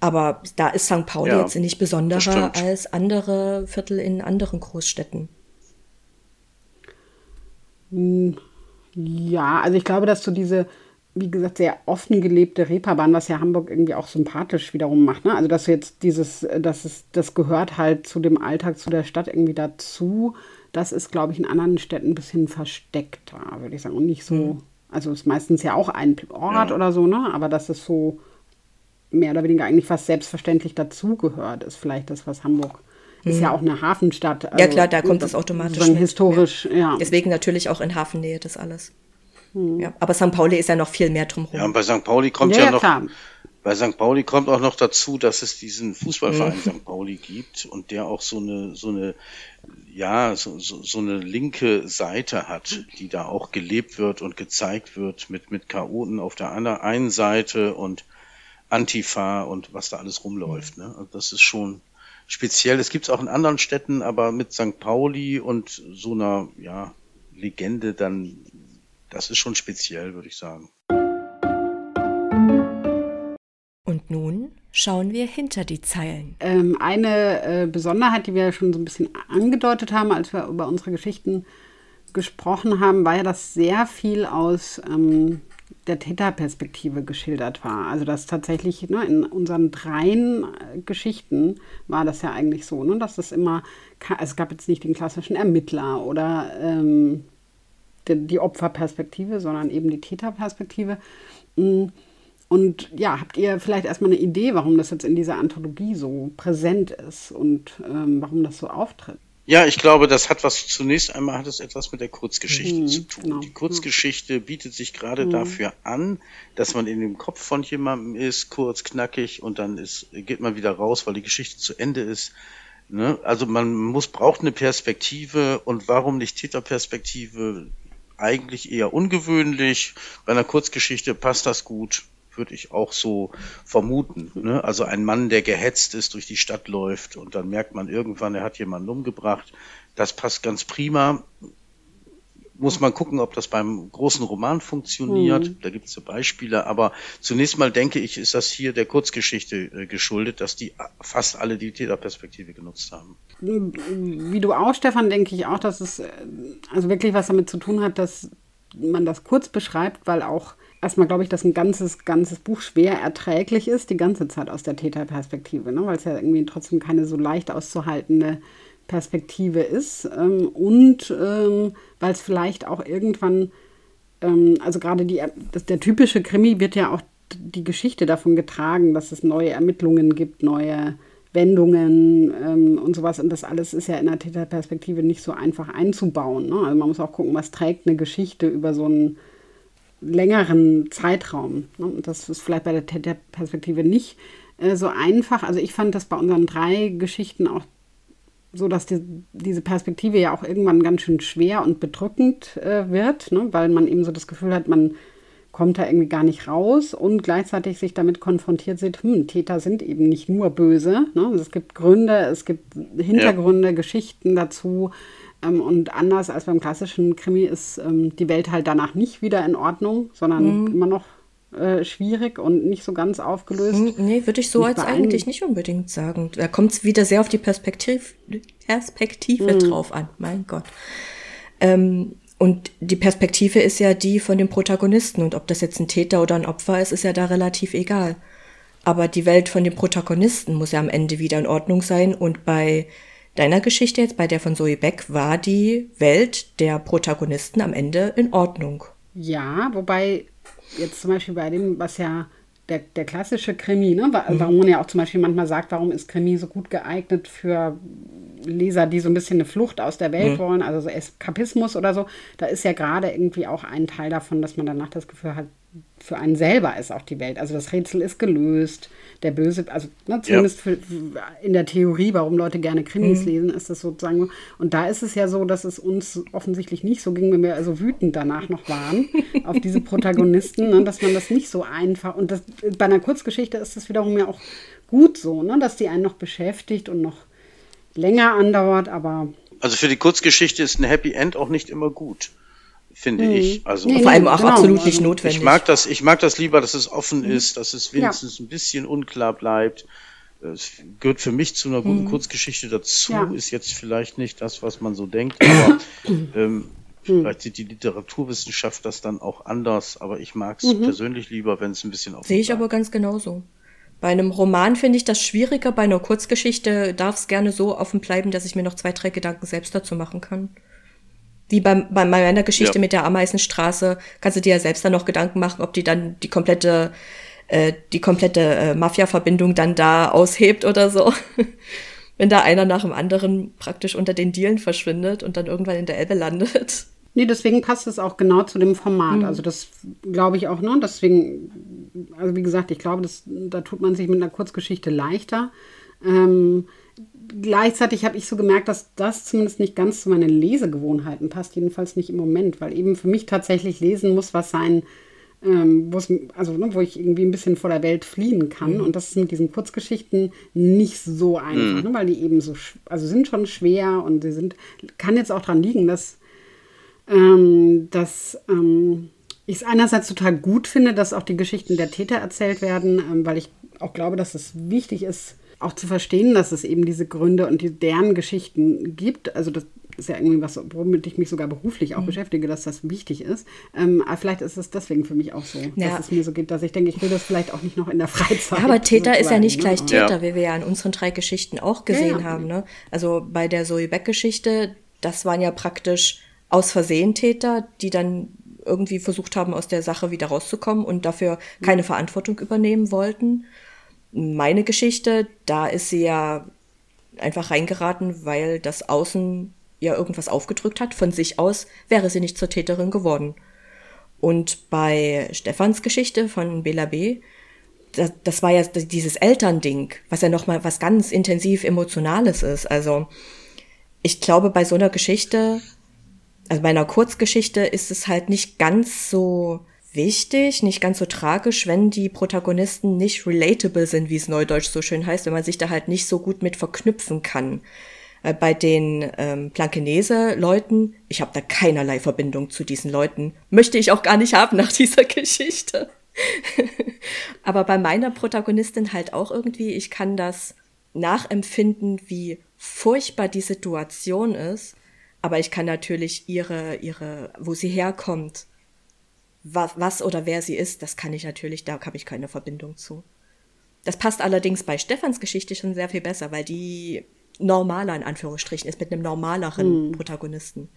Aber da ist St. Pauli ja, jetzt nicht besonderer als andere Viertel in anderen Großstädten. Hm. Ja, also ich glaube, dass so diese, wie gesagt, sehr offen gelebte Reeperbahn, was ja Hamburg irgendwie auch sympathisch wiederum macht. Ne? Also dass jetzt dieses, dass es, das gehört halt zu dem Alltag, zu der Stadt irgendwie dazu. Das ist, glaube ich, in anderen Städten ein bisschen versteckter, würde ich sagen. Und nicht so, mhm. also ist meistens ja auch ein Ort ja. oder so, ne? Aber dass es so mehr oder weniger eigentlich fast selbstverständlich dazugehört, ist vielleicht das, was Hamburg ist ja mhm. auch eine Hafenstadt. Also, ja klar, da kommt das automatisch. Mit. Historisch, ja. ja. Deswegen natürlich auch in Hafennähe das alles. Hm. Ja, aber St. Pauli ist ja noch viel mehr drumherum. Ja, und bei St. Pauli kommt ja, ja noch, klar. bei St. Pauli kommt auch noch dazu, dass es diesen Fußballverein mhm. St. Pauli gibt und der auch so eine, so eine, ja, so, so, so eine linke Seite hat, die da auch gelebt wird und gezeigt wird mit, mit Chaoten auf der einen Seite und Antifa und was da alles rumläuft. Ne? Also das ist schon, speziell. Es gibt es auch in anderen Städten, aber mit St. Pauli und so einer ja, Legende dann, das ist schon speziell, würde ich sagen. Und nun schauen wir hinter die Zeilen. Ähm, eine äh, Besonderheit, die wir schon so ein bisschen angedeutet haben, als wir über unsere Geschichten gesprochen haben, war ja, dass sehr viel aus ähm, der Täterperspektive geschildert war. Also das tatsächlich ne, in unseren dreien äh, Geschichten war das ja eigentlich so, ne, dass es immer, also es gab jetzt nicht den klassischen Ermittler oder ähm, die, die Opferperspektive, sondern eben die Täterperspektive. Mm, und ja, habt ihr vielleicht erstmal eine Idee, warum das jetzt in dieser Anthologie so präsent ist und ähm, warum das so auftritt? Ja, ich glaube, das hat was, zunächst einmal hat es etwas mit der Kurzgeschichte mhm, zu tun. Genau. Die Kurzgeschichte bietet sich gerade mhm. dafür an, dass man in dem Kopf von jemandem ist, kurz, knackig, und dann ist, geht man wieder raus, weil die Geschichte zu Ende ist. Ne? Also man muss, braucht eine Perspektive und warum nicht Täterperspektive? Eigentlich eher ungewöhnlich. Bei einer Kurzgeschichte passt das gut würde ich auch so vermuten. Ne? Also ein Mann, der gehetzt ist, durch die Stadt läuft und dann merkt man irgendwann, er hat jemanden umgebracht. Das passt ganz prima. Muss man gucken, ob das beim großen Roman funktioniert. Mhm. Da gibt es ja Beispiele. Aber zunächst mal denke ich, ist das hier der Kurzgeschichte äh, geschuldet, dass die fast alle die Täterperspektive genutzt haben. Wie du auch, Stefan, denke ich auch, dass es äh, also wirklich was damit zu tun hat, dass man das kurz beschreibt, weil auch erstmal glaube ich, dass ein ganzes, ganzes Buch schwer erträglich ist, die ganze Zeit aus der Täterperspektive, ne? weil es ja irgendwie trotzdem keine so leicht auszuhaltende Perspektive ist. Ähm, und ähm, weil es vielleicht auch irgendwann, ähm, also gerade der typische Krimi wird ja auch die Geschichte davon getragen, dass es neue Ermittlungen gibt, neue Wendungen ähm, und sowas. Und das alles ist ja in der Täterperspektive nicht so einfach einzubauen. Ne? Also man muss auch gucken, was trägt eine Geschichte über so einen längeren Zeitraum. Ne? Das ist vielleicht bei der Täterperspektive nicht äh, so einfach. Also ich fand das bei unseren drei Geschichten auch so, dass die, diese Perspektive ja auch irgendwann ganz schön schwer und bedrückend äh, wird, ne? weil man eben so das Gefühl hat, man kommt da irgendwie gar nicht raus und gleichzeitig sich damit konfrontiert sieht, hm, Täter sind eben nicht nur böse. Ne? Es gibt Gründe, es gibt Hintergründe, ja. Geschichten dazu. Ähm, und anders als beim klassischen Krimi ist ähm, die Welt halt danach nicht wieder in Ordnung, sondern mhm. immer noch äh, schwierig und nicht so ganz aufgelöst. Nee, würde ich so als eigentlich nicht unbedingt sagen. Da kommt es wieder sehr auf die Perspektiv Perspektive mhm. drauf an. Mein Gott. Ähm, und die Perspektive ist ja die von dem Protagonisten. Und ob das jetzt ein Täter oder ein Opfer ist, ist ja da relativ egal. Aber die Welt von dem Protagonisten muss ja am Ende wieder in Ordnung sein. Und bei deiner Geschichte jetzt, bei der von Zoe Beck, war die Welt der Protagonisten am Ende in Ordnung. Ja, wobei jetzt zum Beispiel bei dem, was ja der, der klassische Krimi, ne? Mhm. warum man ja auch zum Beispiel manchmal sagt, warum ist Krimi so gut geeignet für Leser, die so ein bisschen eine Flucht aus der Welt mhm. wollen, also so Eskapismus oder so, da ist ja gerade irgendwie auch ein Teil davon, dass man danach das Gefühl hat, für einen selber ist auch die Welt. Also das Rätsel ist gelöst. Der Böse, also ne, zumindest ja. für, in der Theorie, warum Leute gerne Krimis mhm. lesen, ist das sozusagen. Und da ist es ja so, dass es uns offensichtlich nicht so ging, wenn wir also wütend danach noch waren <laughs> auf diese Protagonisten, ne, dass man das nicht so einfach. Und das, bei einer Kurzgeschichte ist das wiederum ja auch gut so, ne, dass die einen noch beschäftigt und noch länger andauert, aber. Also für die Kurzgeschichte ist ein Happy End auch nicht immer gut finde mhm. ich. Also nee, vor allem auch genau. absolut nicht notwendig. Ich mag das, ich mag das lieber, dass es offen mhm. ist, dass es wenigstens ja. ein bisschen unklar bleibt. Es gehört für mich zu einer guten mhm. Kurzgeschichte dazu, ja. ist jetzt vielleicht nicht das, was man so denkt, aber <clears throat> ähm, hm. vielleicht sieht die Literaturwissenschaft das dann auch anders, aber ich mag es mhm. persönlich lieber, wenn es ein bisschen offen Sehe ich aber ganz genauso. Bei einem Roman finde ich das schwieriger, bei einer Kurzgeschichte darf es gerne so offen bleiben, dass ich mir noch zwei, drei Gedanken selbst dazu machen kann wie bei, bei meiner Geschichte ja. mit der Ameisenstraße, kannst du dir ja selbst dann noch Gedanken machen, ob die dann die komplette, äh, die komplette äh, Mafia-Verbindung dann da aushebt oder so. <laughs> Wenn da einer nach dem anderen praktisch unter den Dielen verschwindet und dann irgendwann in der Elbe landet. Nee, deswegen passt es auch genau zu dem Format. Mhm. Also das glaube ich auch, ne? Deswegen, also wie gesagt, ich glaube, das, da tut man sich mit einer Kurzgeschichte leichter. Ähm, gleichzeitig habe ich so gemerkt, dass das zumindest nicht ganz zu meinen Lesegewohnheiten passt, jedenfalls nicht im Moment, weil eben für mich tatsächlich lesen muss was sein, ähm, also ne, wo ich irgendwie ein bisschen vor der Welt fliehen kann. Mhm. Und das ist mit diesen Kurzgeschichten nicht so einfach, mhm. ne, weil die eben so, also sind schon schwer und sie sind, kann jetzt auch daran liegen, dass, ähm, dass ähm, ich es einerseits total gut finde, dass auch die Geschichten der Täter erzählt werden, ähm, weil ich auch glaube, dass es wichtig ist, auch zu verstehen, dass es eben diese Gründe und die, deren Geschichten gibt. Also das, ist ja irgendwie was, womit ich mich sogar beruflich auch mhm. beschäftige, dass das wichtig ist. Ähm, aber vielleicht ist es deswegen für mich auch so, ja. dass es mir so geht, dass ich denke, ich will das vielleicht auch nicht noch in der <laughs> Freizeit. Ja, aber Täter ist ja nicht ne? gleich Täter, ja. wie wir ja in unseren drei Geschichten auch gesehen haben. Ne? Also bei der Zoe Beck-Geschichte, das waren ja praktisch aus Versehen Täter, die dann irgendwie versucht haben, aus der Sache wieder rauszukommen und dafür keine Verantwortung übernehmen wollten. Meine Geschichte, da ist sie ja einfach reingeraten, weil das Außen ja irgendwas aufgedrückt hat. Von sich aus wäre sie nicht zur Täterin geworden. Und bei Stefans Geschichte von Bela B., das, das war ja dieses Elternding, was ja nochmal was ganz intensiv Emotionales ist. Also ich glaube, bei so einer Geschichte, also bei einer Kurzgeschichte ist es halt nicht ganz so wichtig, nicht ganz so tragisch, wenn die Protagonisten nicht relatable sind, wie es neudeutsch so schön heißt, wenn man sich da halt nicht so gut mit verknüpfen kann. Äh, bei den ähm, Blankenese-Leuten, ich habe da keinerlei Verbindung zu diesen Leuten. Möchte ich auch gar nicht haben nach <laughs> dieser Geschichte. <laughs> Aber bei meiner Protagonistin halt auch irgendwie, ich kann das nachempfinden, wie furchtbar die Situation ist. Aber ich kann natürlich ihre, ihre, wo sie herkommt, was, was oder wer sie ist, das kann ich natürlich, da habe ich keine Verbindung zu. Das passt allerdings bei Stefans Geschichte schon sehr viel besser, weil die normaler in Anführungsstrichen ist, mit einem normaleren mm. Protagonisten.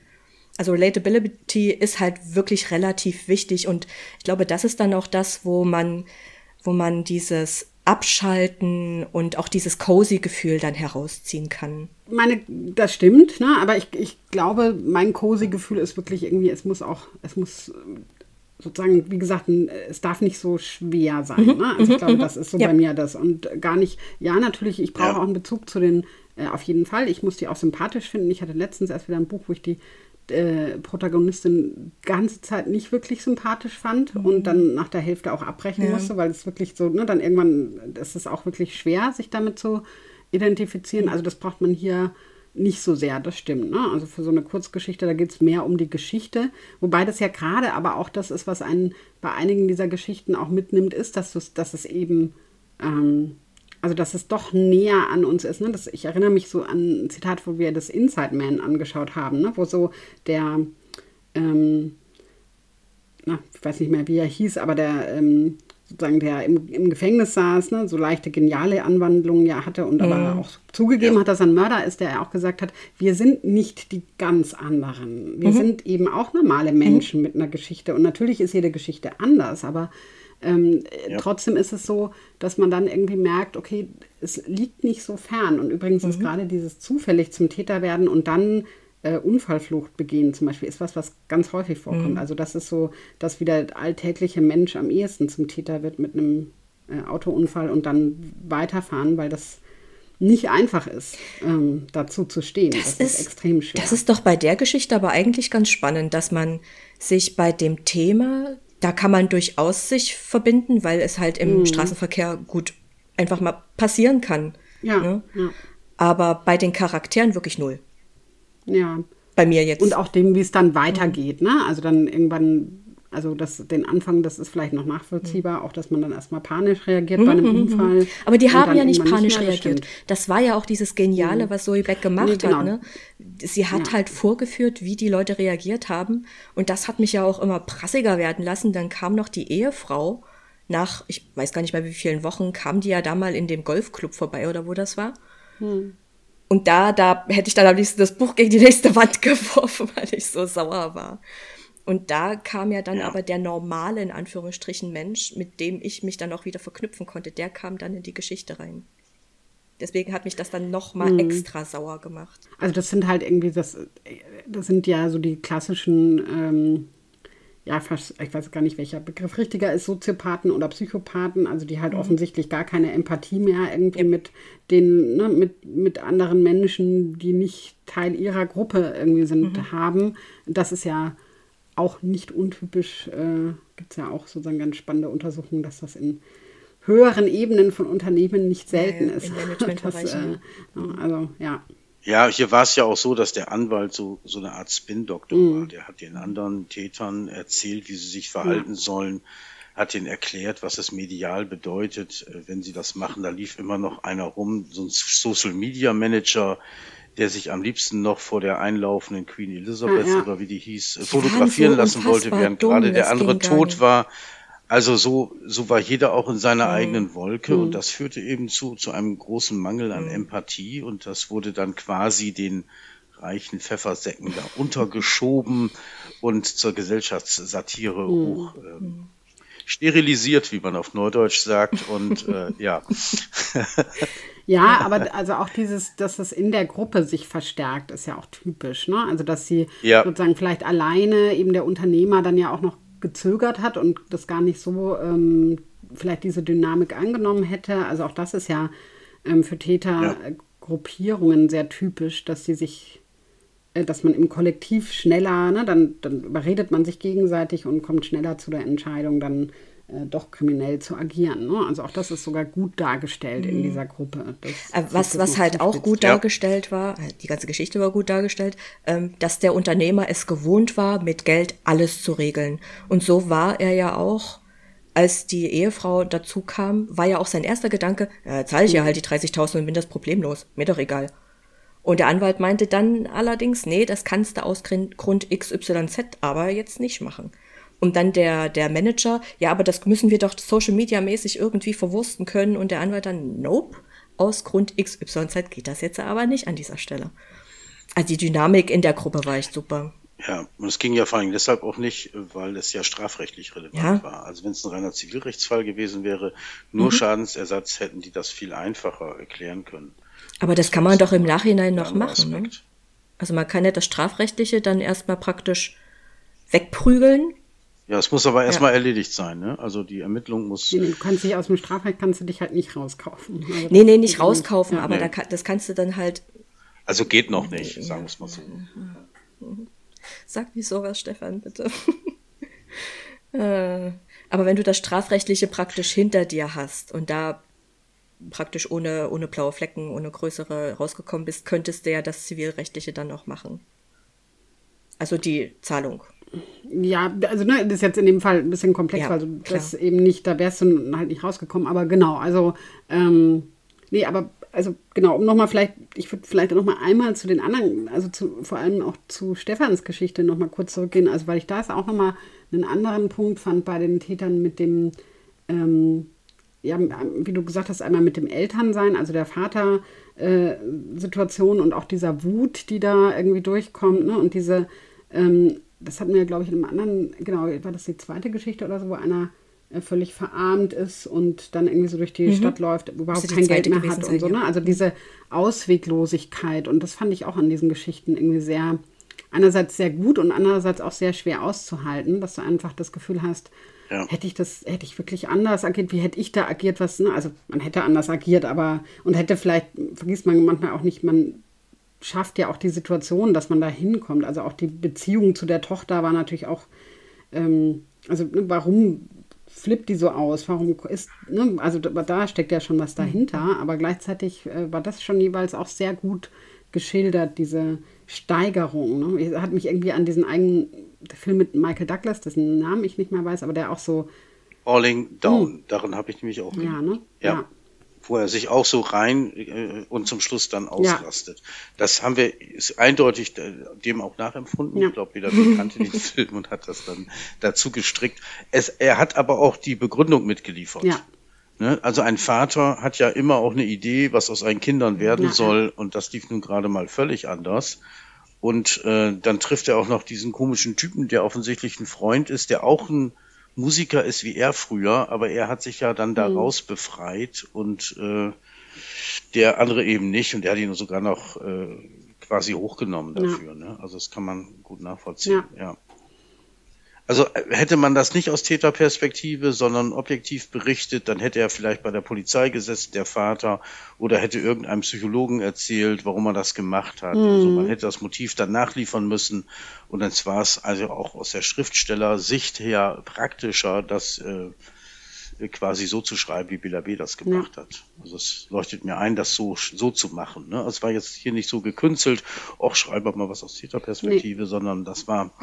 Also Relatability ist halt wirklich relativ wichtig und ich glaube, das ist dann auch das, wo man, wo man dieses Abschalten und auch dieses cozy Gefühl dann herausziehen kann. Meine, das stimmt, ne? aber ich, ich glaube, mein cozy Gefühl ist wirklich irgendwie, es muss auch, es muss sozusagen, wie gesagt, es darf nicht so schwer sein. Mhm. Ne? Also ich glaube, mhm. das ist so ja. bei mir das. Und gar nicht, ja, natürlich, ich brauche ja. auch einen Bezug zu den, äh, auf jeden Fall. Ich muss die auch sympathisch finden. Ich hatte letztens erst wieder ein Buch, wo ich die äh, Protagonistin ganze Zeit nicht wirklich sympathisch fand mhm. und dann nach der Hälfte auch abbrechen ja. musste, weil es wirklich so, ne, dann irgendwann ist es auch wirklich schwer, sich damit zu identifizieren. Also das braucht man hier nicht so sehr, das stimmt. Ne? Also für so eine Kurzgeschichte, da geht es mehr um die Geschichte. Wobei das ja gerade aber auch das ist, was einen bei einigen dieser Geschichten auch mitnimmt, ist, dass, dass es eben, ähm, also dass es doch näher an uns ist. Ne? Das, ich erinnere mich so an ein Zitat, wo wir das Inside Man angeschaut haben, ne? wo so der, ähm, na, ich weiß nicht mehr, wie er hieß, aber der, ähm, sozusagen der im, im Gefängnis saß, ne, so leichte geniale Anwandlungen ja hatte und mhm. aber auch zugegeben ja. hat, dass er ein Mörder ist, der auch gesagt hat, wir sind nicht die ganz anderen. Wir mhm. sind eben auch normale Menschen mhm. mit einer Geschichte und natürlich ist jede Geschichte anders, aber ähm, ja. trotzdem ist es so, dass man dann irgendwie merkt, okay, es liegt nicht so fern. Und übrigens ist mhm. gerade dieses zufällig zum Täter werden und dann äh, Unfallflucht begehen zum Beispiel, ist was, was ganz häufig vorkommt. Mhm. Also das ist so, dass wieder der alltägliche Mensch am ehesten zum Täter wird mit einem äh, Autounfall und dann weiterfahren, weil das nicht einfach ist, ähm, dazu zu stehen. Das, das ist, ist, extrem schwer. Das ist doch bei der Geschichte aber eigentlich ganz spannend, dass man sich bei dem Thema, da kann man durchaus sich verbinden, weil es halt im mhm. Straßenverkehr gut einfach mal passieren kann. Ja, ne? ja. Aber bei den Charakteren wirklich null. Ja. Bei mir jetzt. Und auch dem, wie es dann weitergeht, ne? Also dann irgendwann, also das, den Anfang, das ist vielleicht noch nachvollziehbar, auch dass man dann erstmal panisch reagiert mhm, bei einem mhm, mhm. Unfall. Aber die haben ja nicht panisch nicht reagiert. Das war ja auch dieses Geniale, mhm. was Zoe Beck gemacht nee, genau. hat. Ne? Sie hat ja. halt vorgeführt, wie die Leute reagiert haben. Und das hat mich ja auch immer prassiger werden lassen. Dann kam noch die Ehefrau nach, ich weiß gar nicht mehr wie vielen Wochen, kam die ja da mal in dem Golfclub vorbei oder wo das war. Hm. Und da, da hätte ich dann am liebsten das Buch gegen die nächste Wand <laughs> geworfen, weil ich so sauer war. Und da kam ja dann ja. aber der normale, in Anführungsstrichen, Mensch, mit dem ich mich dann auch wieder verknüpfen konnte, der kam dann in die Geschichte rein. Deswegen hat mich das dann noch mal mhm. extra sauer gemacht. Also das sind halt irgendwie, das, das sind ja so die klassischen ähm, ja, fast, ich weiß gar nicht, welcher Begriff richtiger ist, Soziopathen oder Psychopathen, also die halt mhm. offensichtlich gar keine Empathie mehr irgendwie mit den, ne, mit, mit anderen Menschen, die nicht Teil ihrer Gruppe irgendwie sind, mhm. haben. Das ist ja auch nicht untypisch, äh, gibt es ja auch sozusagen ganz spannende Untersuchungen, dass das in höheren Ebenen von Unternehmen nicht selten ja, ist. <laughs> Das, äh, also ja. Ja, hier war es ja auch so, dass der Anwalt so, so eine Art Spin-Doktor mhm. war. Der hat den anderen Tätern erzählt, wie sie sich verhalten ja. sollen, hat ihnen erklärt, was es medial bedeutet, äh, wenn sie das machen. Da lief immer noch einer rum, so ein Social Media Manager, der sich am liebsten noch vor der einlaufenden Queen Elizabeth Ja, ja. oder wie die hieß, fotografieren lassen wollte, während dumm, gerade der andere tot war. Also so, so war jeder auch in seiner Mhm. eigenen Wolke und das führte eben zu, zu einem großen Mangel an Mhm. Empathie und das wurde dann quasi den reichen Pfeffersäcken da untergeschoben und zur Gesellschaftssatire Mhm. hoch ähm, sterilisiert, wie man auf Neudeutsch sagt. Und äh, <laughs> ja, Ja, <laughs> aber also auch dieses, dass es in der Gruppe sich verstärkt, ist ja auch typisch, ne? Also dass sie Ja. sozusagen vielleicht alleine eben der Unternehmer dann ja auch noch gezögert hat und das gar nicht so ähm, vielleicht diese Dynamik angenommen hätte. Also auch das ist ja ähm, für Tätergruppierungen sehr typisch, dass sie sich, äh, dass man im Kollektiv schneller, ne, dann, dann überredet man sich gegenseitig und kommt schneller zu der Entscheidung, dann äh, doch kriminell zu agieren. Ne? Also auch das ist sogar gut dargestellt in dieser Gruppe. Das, Äh, Was, was halt auch gut Ja. dargestellt war, äh, die ganze Geschichte war gut dargestellt, ähm, dass der Unternehmer es gewohnt war, mit Geld alles zu regeln. Und so war er ja auch, als die Ehefrau dazu kam, war ja auch sein erster Gedanke, ja, zahle ich ja halt die 30.000 und bin das problemlos, mir doch egal. Und der Anwalt meinte dann allerdings, nee, das kannst du aus Grund Grund XYZ aber jetzt nicht machen. Und dann der, der Manager, ja, aber das müssen wir doch Social Media mäßig irgendwie verwursten können. Und der Anwalt dann, nope, aus Grund XYZ geht das jetzt aber nicht an dieser Stelle. Also die Dynamik in der Gruppe war echt super. ja, und es ging ja vor allem deshalb auch nicht, weil es ja strafrechtlich relevant Ja. war. Also wenn es ein reiner Zivilrechtsfall gewesen wäre, Mhm. nur Schadensersatz hätten die das viel einfacher erklären können. Aber das kann man doch im Nachhinein noch machen. Ne? Also man kann ja das Strafrechtliche dann erstmal praktisch wegprügeln. Ja, es muss aber erstmal erledigt sein. Ne? Also die Ermittlung muss. Nee, nee, Du kannst dich aus dem Strafrecht kannst du dich halt nicht rauskaufen. Also Nee, nee, nicht rauskaufen, ja. aber Nee. da, das kannst du dann halt. Also geht noch nicht, sagen wir es mal so. Sag nicht sowas, Stefan, bitte. <laughs> Äh, aber wenn du das Strafrechtliche praktisch hinter dir hast und da praktisch ohne, ohne blaue Flecken, ohne größere rausgekommen bist, könntest du ja das Zivilrechtliche dann auch machen. Also die Zahlung. Ja, also ne, das ist jetzt in dem Fall ein bisschen komplex, Ja, weil du das eben nicht, da wärst du halt nicht rausgekommen, aber genau, also ähm, nee, aber also genau, um nochmal vielleicht, ich würde vielleicht nochmal einmal zu den anderen, also zu, vor allem auch zu Stefans Geschichte nochmal kurz zurückgehen, also weil ich da auch nochmal einen anderen Punkt fand bei den Tätern mit dem, ähm, ja, wie du gesagt hast, einmal mit dem Elternsein, also der Vater-Situation und auch dieser Wut, die da irgendwie durchkommt, ne? Und diese, ähm, das hatten wir, glaube ich, in einem anderen, genau, war das die zweite Geschichte oder so, wo einer äh, völlig verarmt ist und dann irgendwie so durch die Stadt läuft, überhaupt kein Geld mehr hat und so, ne? Also diese Ausweglosigkeit und das fand ich auch an diesen Geschichten irgendwie sehr, einerseits sehr gut und andererseits auch sehr schwer auszuhalten, dass du einfach das Gefühl hast, Ja. hätte ich das, hätte ich wirklich anders agiert, wie hätte ich da agiert, was, ne? Also man hätte anders agiert, aber und hätte vielleicht, vergisst man manchmal auch nicht, man schafft ja auch die Situation, dass man da hinkommt. Also auch die Beziehung zu der Tochter war natürlich auch, ähm, also ne, warum flippt die so aus? Warum ist, ne, also da, steckt ja schon was dahinter, aber gleichzeitig äh, war das schon jeweils auch sehr gut geschildert, diese Steigerung. Ne? Hat mich irgendwie an diesen eigenen Film mit Michael Douglas, dessen Namen ich nicht mehr weiß, aber der auch so, Falling Down, daran habe ich nämlich auch. Hm. ja, ne? Ja. Wo er sich auch so rein äh, und zum Schluss dann ausrastet. Das haben wir ist eindeutig äh, dem auch nachempfunden. Ja. Ich glaube, jeder kannte den <laughs> Film und hat das dann dazu gestrickt. Es, er hat aber auch die Begründung mitgeliefert. Ja. Ne? Also ein Vater hat ja immer auch eine Idee, was aus seinen Kindern werden Ja, ja. soll. Und das lief nun gerade mal völlig anders. Und äh, dann trifft er auch noch diesen komischen Typen, der offensichtlich ein Freund ist, der auch ein Musiker ist wie er früher, aber er hat sich ja dann Mhm. daraus befreit und äh, der andere eben nicht und der hat ihn sogar noch äh, quasi hochgenommen dafür. Ne? Also das kann man gut nachvollziehen. Ja. Also äh, hätte man das nicht aus Täterperspektive, sondern objektiv berichtet, dann hätte er vielleicht bei der Polizei gesessen, der Vater, oder hätte irgendeinem Psychologen erzählt, warum er das gemacht hat. Also man hätte das Motiv dann nachliefern müssen. Und dann war es also auch aus der Schriftstellersicht her praktischer, das äh, quasi so zu schreiben, wie Bela B. das gemacht hat. Also es leuchtet mir ein, das so, so zu machen. Ne? Es war jetzt hier nicht so gekünstelt, auch schreibe mal was aus Täterperspektive, sondern das war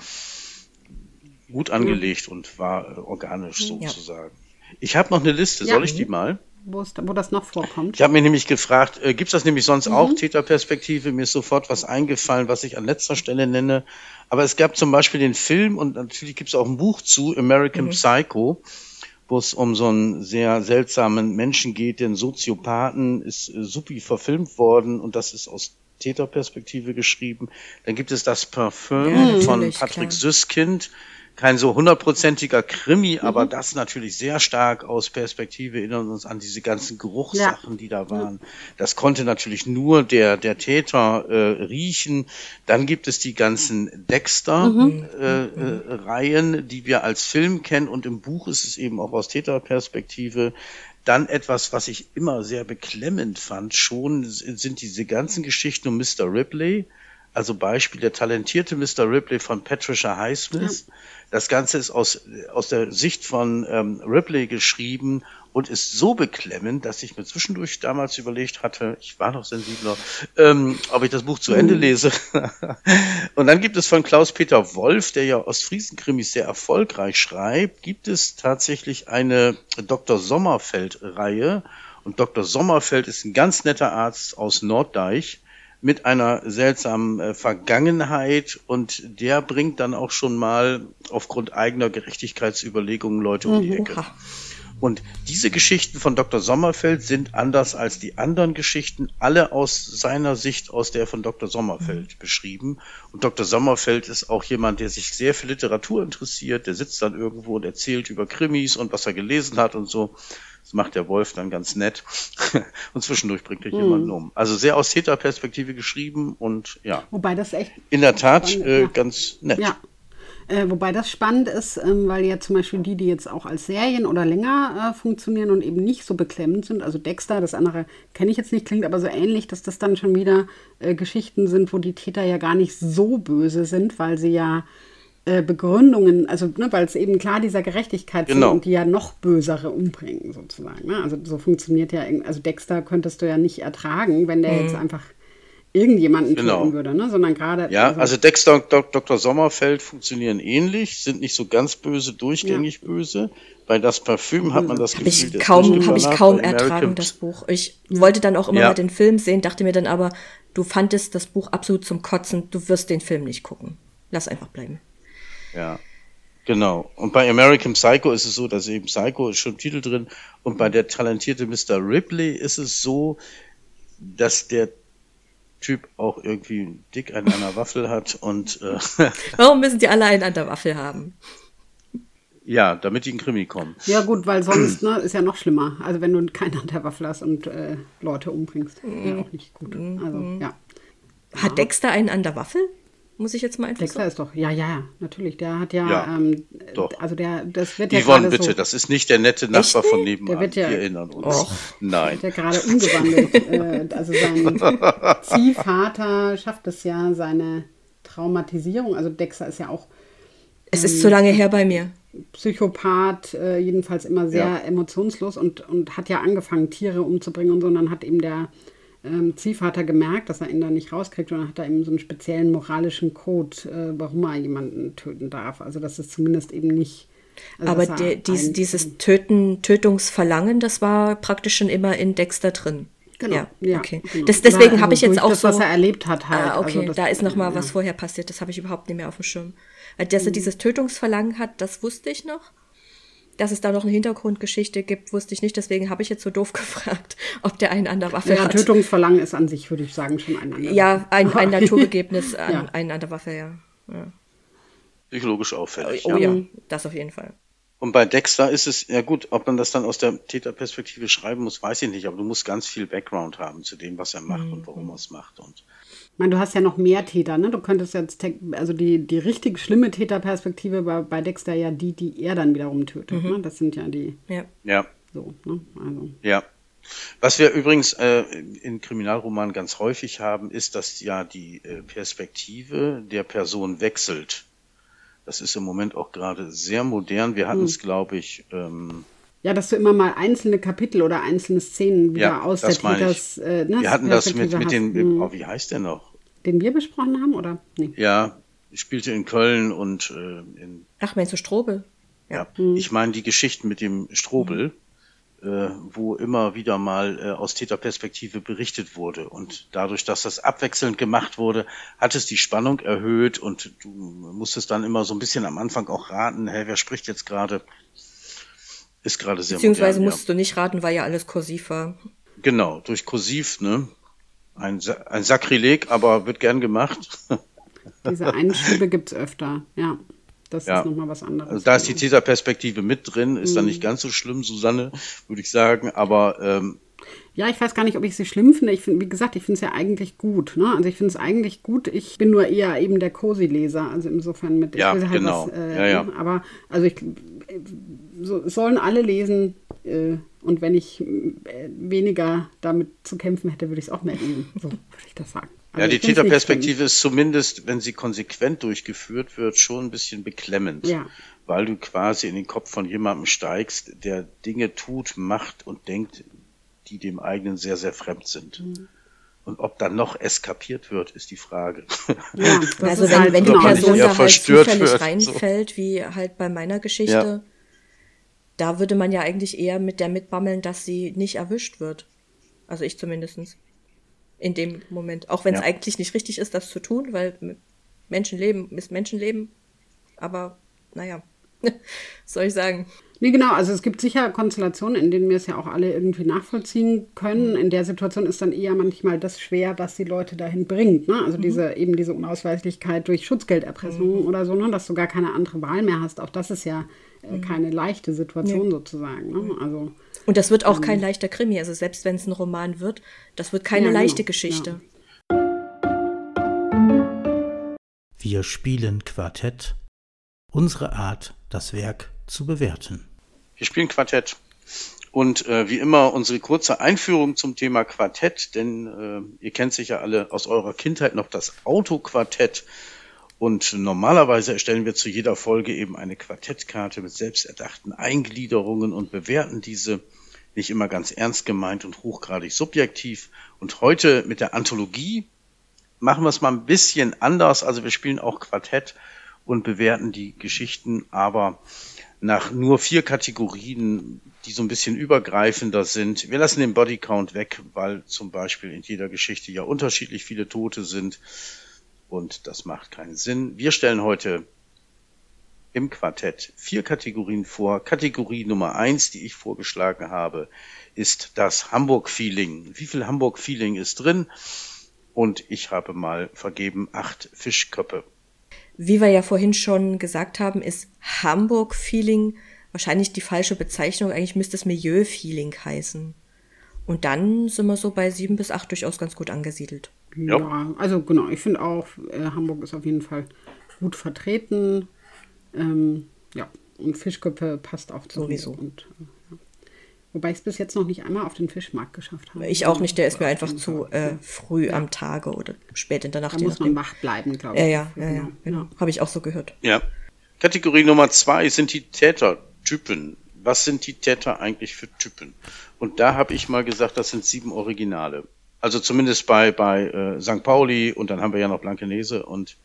gut angelegt und war äh, organisch sozusagen. Ich habe noch eine Liste, Ja. soll ich die mal? wo, es, wo das noch vorkommt. Ich habe mir nämlich gefragt, äh, gibt es das nämlich sonst mhm. auch, Täterperspektive? Mir ist sofort was eingefallen, was ich an letzter Stelle nenne. Aber es gab zum Beispiel den Film und natürlich gibt es auch ein Buch zu, American mhm. Psycho, wo es um so einen sehr seltsamen Menschen geht, den Soziopathen, ist äh, supi verfilmt worden und das ist aus Täterperspektive geschrieben. Dann gibt es das Parfüm ja, von Patrick klar. Süskind, kein so hundertprozentiger Krimi, mhm. aber das natürlich sehr stark aus Perspektive erinnern uns an diese ganzen Geruchssachen, ja. die da waren. Das konnte natürlich nur der, der Täter äh, riechen. Dann gibt es die ganzen Dexter-Reihen, mhm. äh, äh, die wir als Film kennen und im Buch ist es eben auch aus Täterperspektive. Dann etwas, was ich immer sehr beklemmend fand, schon sind diese ganzen Geschichten um Mr. Ripley. Also Beispiel der talentierte Mr. Ripley von Patricia Highsmith. Ja das Ganze ist aus, aus der Sicht von ähm, Ripley geschrieben und ist so beklemmend, dass ich mir zwischendurch damals überlegt hatte, ich war noch sensibler, ähm, ob ich das Buch zu Ende mhm. lese. <laughs> und dann gibt es von Klaus-Peter Wolf, der ja Ostfriesen-Krimis sehr erfolgreich schreibt, gibt es tatsächlich eine Dr. Sommerfeld-Reihe. Und Dr. Sommerfeld ist ein ganz netter Arzt aus Norddeich mit einer seltsamen äh, Vergangenheit und der bringt dann auch schon mal aufgrund eigener Gerechtigkeitsüberlegungen Leute um die Ecke. Oha. Und diese Geschichten von Dr. Sommerfeld sind anders als die anderen Geschichten, alle aus seiner Sicht, aus der von Dr. Sommerfeld mhm. beschrieben. Und Dr. Sommerfeld ist auch jemand, der sich sehr für Literatur interessiert, der sitzt dann irgendwo und erzählt über Krimis und was er gelesen hat und so. Das macht der Wolf dann ganz nett. <laughs> und zwischendurch bringt er hm. jemanden um. Also sehr aus Täterperspektive geschrieben und ja. Wobei das echt. In der Tat spannend, äh, ja. ganz nett. Ja. Äh, wobei das spannend ist, ähm, weil ja zum Beispiel die, die jetzt auch als Serien oder länger äh, funktionieren und eben nicht so beklemmend sind, also Dexter, das andere kenne ich jetzt nicht, klingt aber so ähnlich, dass das dann schon wieder äh, Geschichten sind, wo die Täter ja gar nicht so böse sind, weil sie ja Begründungen, also ne, weil es eben klar dieser Gerechtigkeit genau. und die ja noch bösere umbringen sozusagen. Ne? Also so funktioniert ja, also Dexter könntest du ja nicht ertragen, wenn der mhm. jetzt einfach irgendjemanden genau. töten würde, ne? sondern gerade. Ja, also, also Dexter und Dr. Sommerfeld funktionieren ähnlich, sind nicht so ganz böse, durchgängig ja. böse. Bei das Parfüm hat man das hab Gefühl, ich kaum, habe ich kaum ertragen das Buch. Ich wollte dann auch immer ja. mal den Film sehen, dachte mir dann aber, du fandest das Buch absolut zum Kotzen, du wirst den Film nicht gucken. Lass einfach bleiben. Ja. Genau. Und bei American Psycho ist es so, dass eben Psycho ist schon im Titel drin. Und bei der talentierte Mr. Ripley ist es so, dass der Typ auch irgendwie dick an einer Waffel hat und äh, <laughs> Warum müssen die alle einen an der Waffel haben? Ja, damit die in Krimi kommen. Ja gut, weil sonst ne, ist ja noch schlimmer. Also wenn du keinen an der Waffel hast und äh, Leute umbringst, wäre auch nicht gut. Also ja. Hat Dexter einen an der Waffel? Muss ich jetzt mal einfach Dexter ist doch, ja, ja, natürlich. Der hat ja, ja ähm, doch. also der, das wird ja Yvonne, bitte, so, das ist nicht der nette Nachbar von nebenan. Der wird ja, Wir erinnern uns. Och, Nein. Der wird ja gerade umgewandelt. <laughs> äh, also sein <laughs> Ziehvater schafft es ja, seine Traumatisierung, also Dexter ist ja auch. Es ist zu lange her bei mir. Psychopath, äh, jedenfalls immer sehr ja. emotionslos und, und hat ja angefangen, Tiere umzubringen und so. Und dann hat ihm der ähm, Ziehvater gemerkt, dass er ihn da nicht rauskriegt und dann hat er eben so einen speziellen moralischen Code, äh, warum er jemanden töten darf. Also das ist zumindest eben nicht. Also Aber der, dies, dieses Töten, Tötungsverlangen, das war praktisch schon immer in Dexter drin. Genau. Ja, ja okay. Genau. Das, deswegen also habe ich jetzt auch das, so. was er erlebt hat, halt. Ah, okay, also das, da ist noch mal ja. was vorher passiert. Das habe ich überhaupt nicht mehr auf dem Schirm. Dass er mhm. dieses Tötungsverlangen hat, das wusste ich noch dass es da noch eine Hintergrundgeschichte gibt, wusste ich nicht. Deswegen habe ich jetzt so doof <laughs> gefragt, ob der einen an der Waffe ja, hat. Tötungsverlangen ist an sich, würde ich sagen, schon ein anderer. Ja, ein, <laughs> ein Naturgegebenes an, ja. einen an der Waffe, ja. ja. Psychologisch auffällig. Oh ja. ja, das auf jeden Fall. Und bei Dexter ist es, ja gut, ob man das dann aus der Täterperspektive schreiben muss, weiß ich nicht, aber du musst ganz viel Background haben zu dem, was er macht mhm. und warum er es macht. Und ich meine, du hast ja noch mehr Täter, ne? Du könntest jetzt, also die, die richtig schlimme Täterperspektive bei, bei Dexter ja die, die er dann wiederum tötet. Mhm. Ne? Das sind ja die. Ja. ja. So, ne? Also. Ja. Was wir übrigens äh, in Kriminalromanen ganz häufig haben, ist, dass ja die äh, Perspektive der Person wechselt. Das ist im Moment auch gerade sehr modern. Wir hatten es, hm. glaube ich, ähm, ja, dass du immer mal einzelne Kapitel oder einzelne Szenen wieder ja, aus der Täters. Äh, ne, wir hatten das mit, mit den, hm. oh, wie heißt der noch? Den wir besprochen haben, oder? Nee. Ja, ich spielte in Köln und äh, in. Ach, meinst du Strobel? Ja, hm. ich meine die Geschichten mit dem Strobel. äh, wo immer wieder mal äh, aus Täterperspektive berichtet wurde. Und dadurch, dass das abwechselnd gemacht wurde, hat es die Spannung erhöht und du musstest dann immer so ein bisschen am Anfang auch raten, hey, wer spricht jetzt gerade? Ist gerade sehr Beziehungsweise modern, musst du nicht raten, weil ja alles kursiv war. Genau, durch kursiv, ne? Ein, ein Sakrileg, aber wird gern gemacht. <laughs> Diese Einschübe gibt es öfter, ja. Das Ja. ist nochmal was anderes. Also da ist die Täterperspektive mit drin, ist dann nicht ganz so schlimm, Susanne, würde ich sagen, aber ähm, Ja, ich weiß gar nicht, ob ich sie schlimm finde. Ich finde, wie gesagt, ich finde es ja eigentlich gut. Ne? Also ich finde es eigentlich gut. Ich bin nur eher eben der Cosi-Leser. Also insofern mit. Ja, halt genau. Was, äh, Ja, ja. Aber also ich so, sollen alle lesen. Äh, und wenn ich äh, weniger damit zu kämpfen hätte, würde ich es auch mehr lesen. So würde ich das sagen. Also ja, die Täterperspektive ist zumindest, wenn sie konsequent durchgeführt wird, schon ein bisschen beklemmend. Ja. Weil du quasi in den Kopf von jemandem steigst, der Dinge tut, macht und denkt, die dem eigenen sehr, sehr fremd sind. Mhm. Und ob dann noch eskapiert wird, ist die Frage. Ja, <laughs> also wenn, halt, wenn die Person da halt verstört zufällig wird, reinfällt, wie halt bei meiner Geschichte, Ja. da würde man ja eigentlich eher mit der mitbammeln, dass sie nicht erwischt wird. Also ich zumindestens In dem Moment. Auch wenn es Ja. eigentlich nicht richtig ist, das zu tun, weil Menschenleben ist Menschenleben. Aber naja, was <laughs> soll ich sagen? Nee, genau. Also es gibt sicher Konstellationen, in denen wir es ja auch alle irgendwie nachvollziehen können. In der Situation ist dann eher manchmal das schwer, was die Leute dahin bringt. Ne? Also diese eben diese Unausweichlichkeit durch Schutzgelderpressung oder so, ne? dass du gar keine andere Wahl mehr hast. Auch das ist ja äh, keine leichte Situation sozusagen. Ne? Also Und das wird auch kein leichter Krimi. Also selbst wenn es ein Roman wird, das wird keine Ja, genau. leichte Geschichte. Wir spielen Quartett. Unsere Art, das Werk zu bewerten. Wir spielen Quartett. Und äh, wie immer unsere kurze Einführung zum Thema Quartett, denn äh, ihr kennt sicher alle aus eurer Kindheit noch das Autoquartett. Und normalerweise erstellen wir zu jeder Folge eben eine Quartettkarte mit selbsterdachten Eingliederungen und bewerten diese nicht immer ganz ernst gemeint und hochgradig subjektiv. Und heute mit der Anthologie machen wir es mal ein bisschen anders. Also wir spielen auch Quartett und bewerten die Geschichten, aber nach nur vier Kategorien, die so ein bisschen übergreifender sind. Wir lassen den Bodycount weg, weil zum Beispiel in jeder Geschichte ja unterschiedlich viele Tote sind und das macht keinen Sinn. Wir stellen heute im Quartett vier Kategorien vor. Kategorie Nummer eins, die ich vorgeschlagen habe, ist das Hamburg-Feeling. Wie viel Hamburg-Feeling ist drin? Und ich habe mal vergeben acht Fischköppe. Wie wir ja vorhin schon gesagt haben, ist Hamburg-Feeling wahrscheinlich die falsche Bezeichnung. Eigentlich müsste es Milieu-Feeling heißen. Und dann sind wir so bei sieben bis acht durchaus ganz gut angesiedelt. ja, Ja. also genau, ich finde auch, äh, Hamburg ist auf jeden Fall gut vertreten. Ähm, ja, und Fischköpfe passt auch zu Sowieso. Und, äh. Wobei ich es bis jetzt noch nicht einmal auf den Fischmarkt geschafft habe. Ich auch nicht, der ist mir einfach zu äh, früh am Tage oder spät in der Nacht. Da muss man wach bleiben, glaube ich. Ja, ja, ja, ja, genau. genau. Habe ich auch so gehört. Ja. Kategorie Nummer zwei sind die Tätertypen. Was sind die Täter eigentlich für Typen? Und da habe ich mal gesagt, das sind sieben Originale. Also zumindest bei, bei äh, St. Pauli und dann haben wir ja noch Blankenese und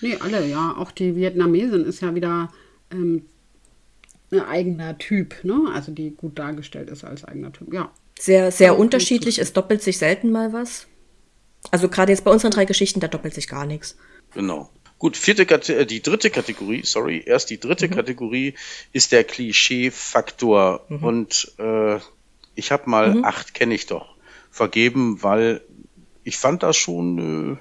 Nee, alle, ja. Auch die Vietnamesin ist ja wieder ähm, ein eigener Typ, ne? Also die gut dargestellt ist als eigener Typ, ja. Sehr, sehr Ja, unterschiedlich. Es doppelt sich selten mal was. Also gerade jetzt bei unseren drei Geschichten, da doppelt sich gar nichts. genau. Gut, vierte Kate äh, die dritte Kategorie, sorry, erst die dritte Kategorie ist der Klischee-Faktor. Und äh, ich habe mal acht kenne ich doch vergeben, weil ich fand das schon äh,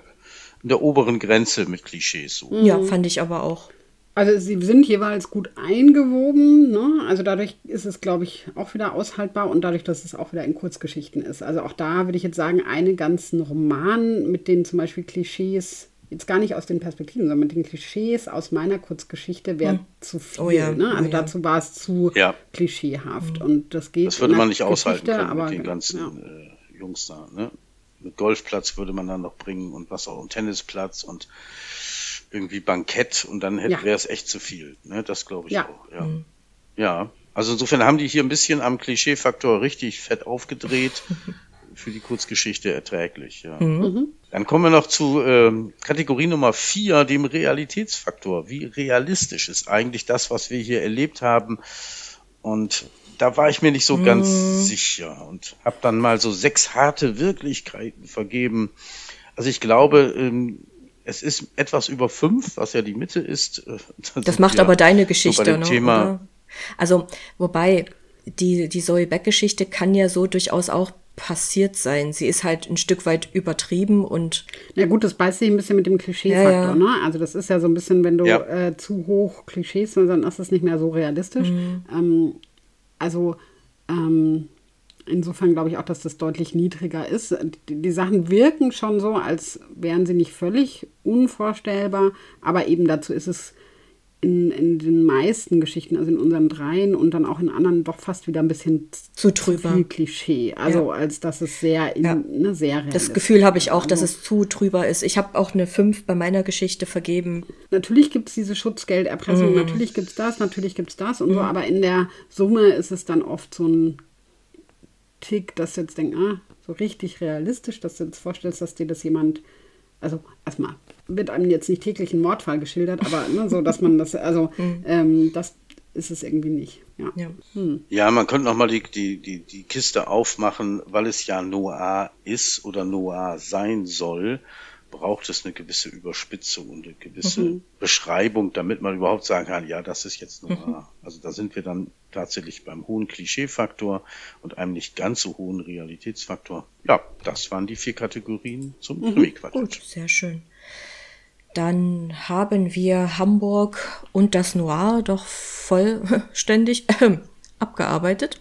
in der oberen Grenze mit Klischees so. Ja, fand ich aber auch. Also sie sind jeweils gut eingewoben, ne? Also dadurch ist es, glaube ich, auch wieder aushaltbar und dadurch, dass es auch wieder in Kurzgeschichten ist. Also auch da würde ich jetzt sagen, einen ganzen Roman mit den zum Beispiel Klischees, jetzt gar nicht aus den Perspektiven, sondern mit den Klischees aus meiner Kurzgeschichte wäre zu viel. Oh ja, ne? Also oh ja. dazu war es zu Ja. klischeehaft. Und das geht. Das würde man nicht aushalten Geschichte, können aber, mit den ganzen ja. äh, Jungs da. Ne? Mit Golfplatz würde man dann noch bringen und was auch und Tennisplatz und irgendwie Bankett und dann Ja. wäre es echt zu viel. Ne? Das glaube ich Ja. auch. Ja. ja. Also insofern haben die hier ein bisschen am Klischeefaktor richtig fett aufgedreht. <laughs> Für die Kurzgeschichte erträglich. Ja. Dann kommen wir noch zu ähm, Kategorie Nummer vier, dem Realitätsfaktor. Wie realistisch ist eigentlich das, was wir hier erlebt haben? Und da war ich mir nicht so mm. ganz sicher und habe dann mal so sechs harte Wirklichkeiten vergeben. Also ich glaube, ähm, es ist etwas über fünf, was ja die Mitte ist. Äh, das macht aber deine Geschichte, so ne? Thema. Also, wobei, die, die Zoe Beck-Geschichte kann ja so durchaus auch passiert sein. Sie ist halt ein Stück weit übertrieben und. Na gut, das beißt sich ein bisschen mit dem Klischeefaktor, ja, ja. ne? Also das ist ja so ein bisschen, wenn du ja. äh, zu hoch Klischees, dann ist das nicht mehr so realistisch. Mhm. Ähm, also ähm, insofern glaube ich auch, dass das deutlich niedriger ist. Die, die, Sachen wirken schon so, als wären sie nicht völlig unvorstellbar, aber eben dazu ist es in, in den meisten Geschichten, also in unseren dreien und dann auch in anderen, doch fast wieder ein bisschen zu drüber. Viel Klischee. Also ja. als dass es sehr, in, ja. ne, sehr Das Gefühl habe ich auch, dass also, es zu drüber ist. Ich habe auch eine 5 bei meiner Geschichte vergeben. Natürlich gibt es diese Schutzgelderpressung, mhm. natürlich gibt es das, natürlich gibt es das und mhm. so, aber in der Summe ist es dann oft so ein Tick, dass du jetzt denkst, ah, so richtig realistisch, dass du jetzt vorstellst, dass dir das jemand also erstmal wird einem jetzt nicht täglich ein Mordfall geschildert, aber ne, so, dass man das, also <laughs> mhm. ähm, das ist es irgendwie nicht. Ja, ja. Hm. ja man könnte nochmal die, die, die, die Kiste aufmachen, weil es ja Noah ist oder Noah sein soll braucht es eine gewisse Überspitzung und eine gewisse mhm. Beschreibung, damit man überhaupt sagen kann, ja, das ist jetzt Noir. Mhm. Also da sind wir dann tatsächlich beim hohen Klischeefaktor und einem nicht ganz so hohen Realitätsfaktor. Ja, das waren die vier Kategorien zum mhm. Krimi-Quartett. Gut, sehr schön. Dann haben wir Hamburg und das Noir doch vollständig äh, abgearbeitet.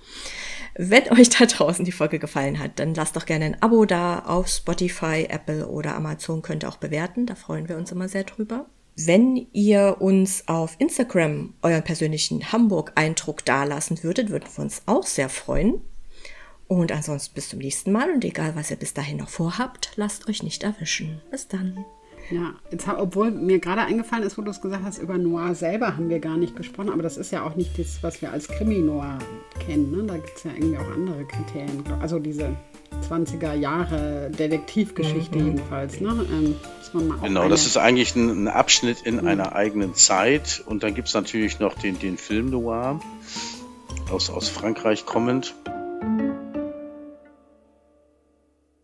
Wenn euch da draußen die Folge gefallen hat, dann lasst doch gerne ein Abo da auf Spotify, Apple oder Amazon könnt ihr auch bewerten. Da freuen wir uns immer sehr drüber. Wenn ihr uns auf Instagram euren persönlichen Hamburg-Eindruck dalassen würdet, würden wir uns auch sehr freuen. Und ansonsten bis zum nächsten Mal und egal, was ihr bis dahin noch vorhabt, lasst euch nicht erwischen. Bis dann. Ja, jetzt, obwohl mir gerade eingefallen ist, wo du es gesagt hast, über Noir selber haben wir gar nicht gesprochen, aber das ist ja auch nicht das, was wir als Krimi-Noir kennen. Ne? Da gibt es ja irgendwie auch andere Kriterien. Also diese 20er Jahre Detektivgeschichte mhm. jedenfalls. Ne? Ähm, genau, das ist eigentlich ein, ein Abschnitt in mhm. einer eigenen Zeit. Und dann gibt es natürlich noch den, den Film Noir aus, aus Frankreich kommend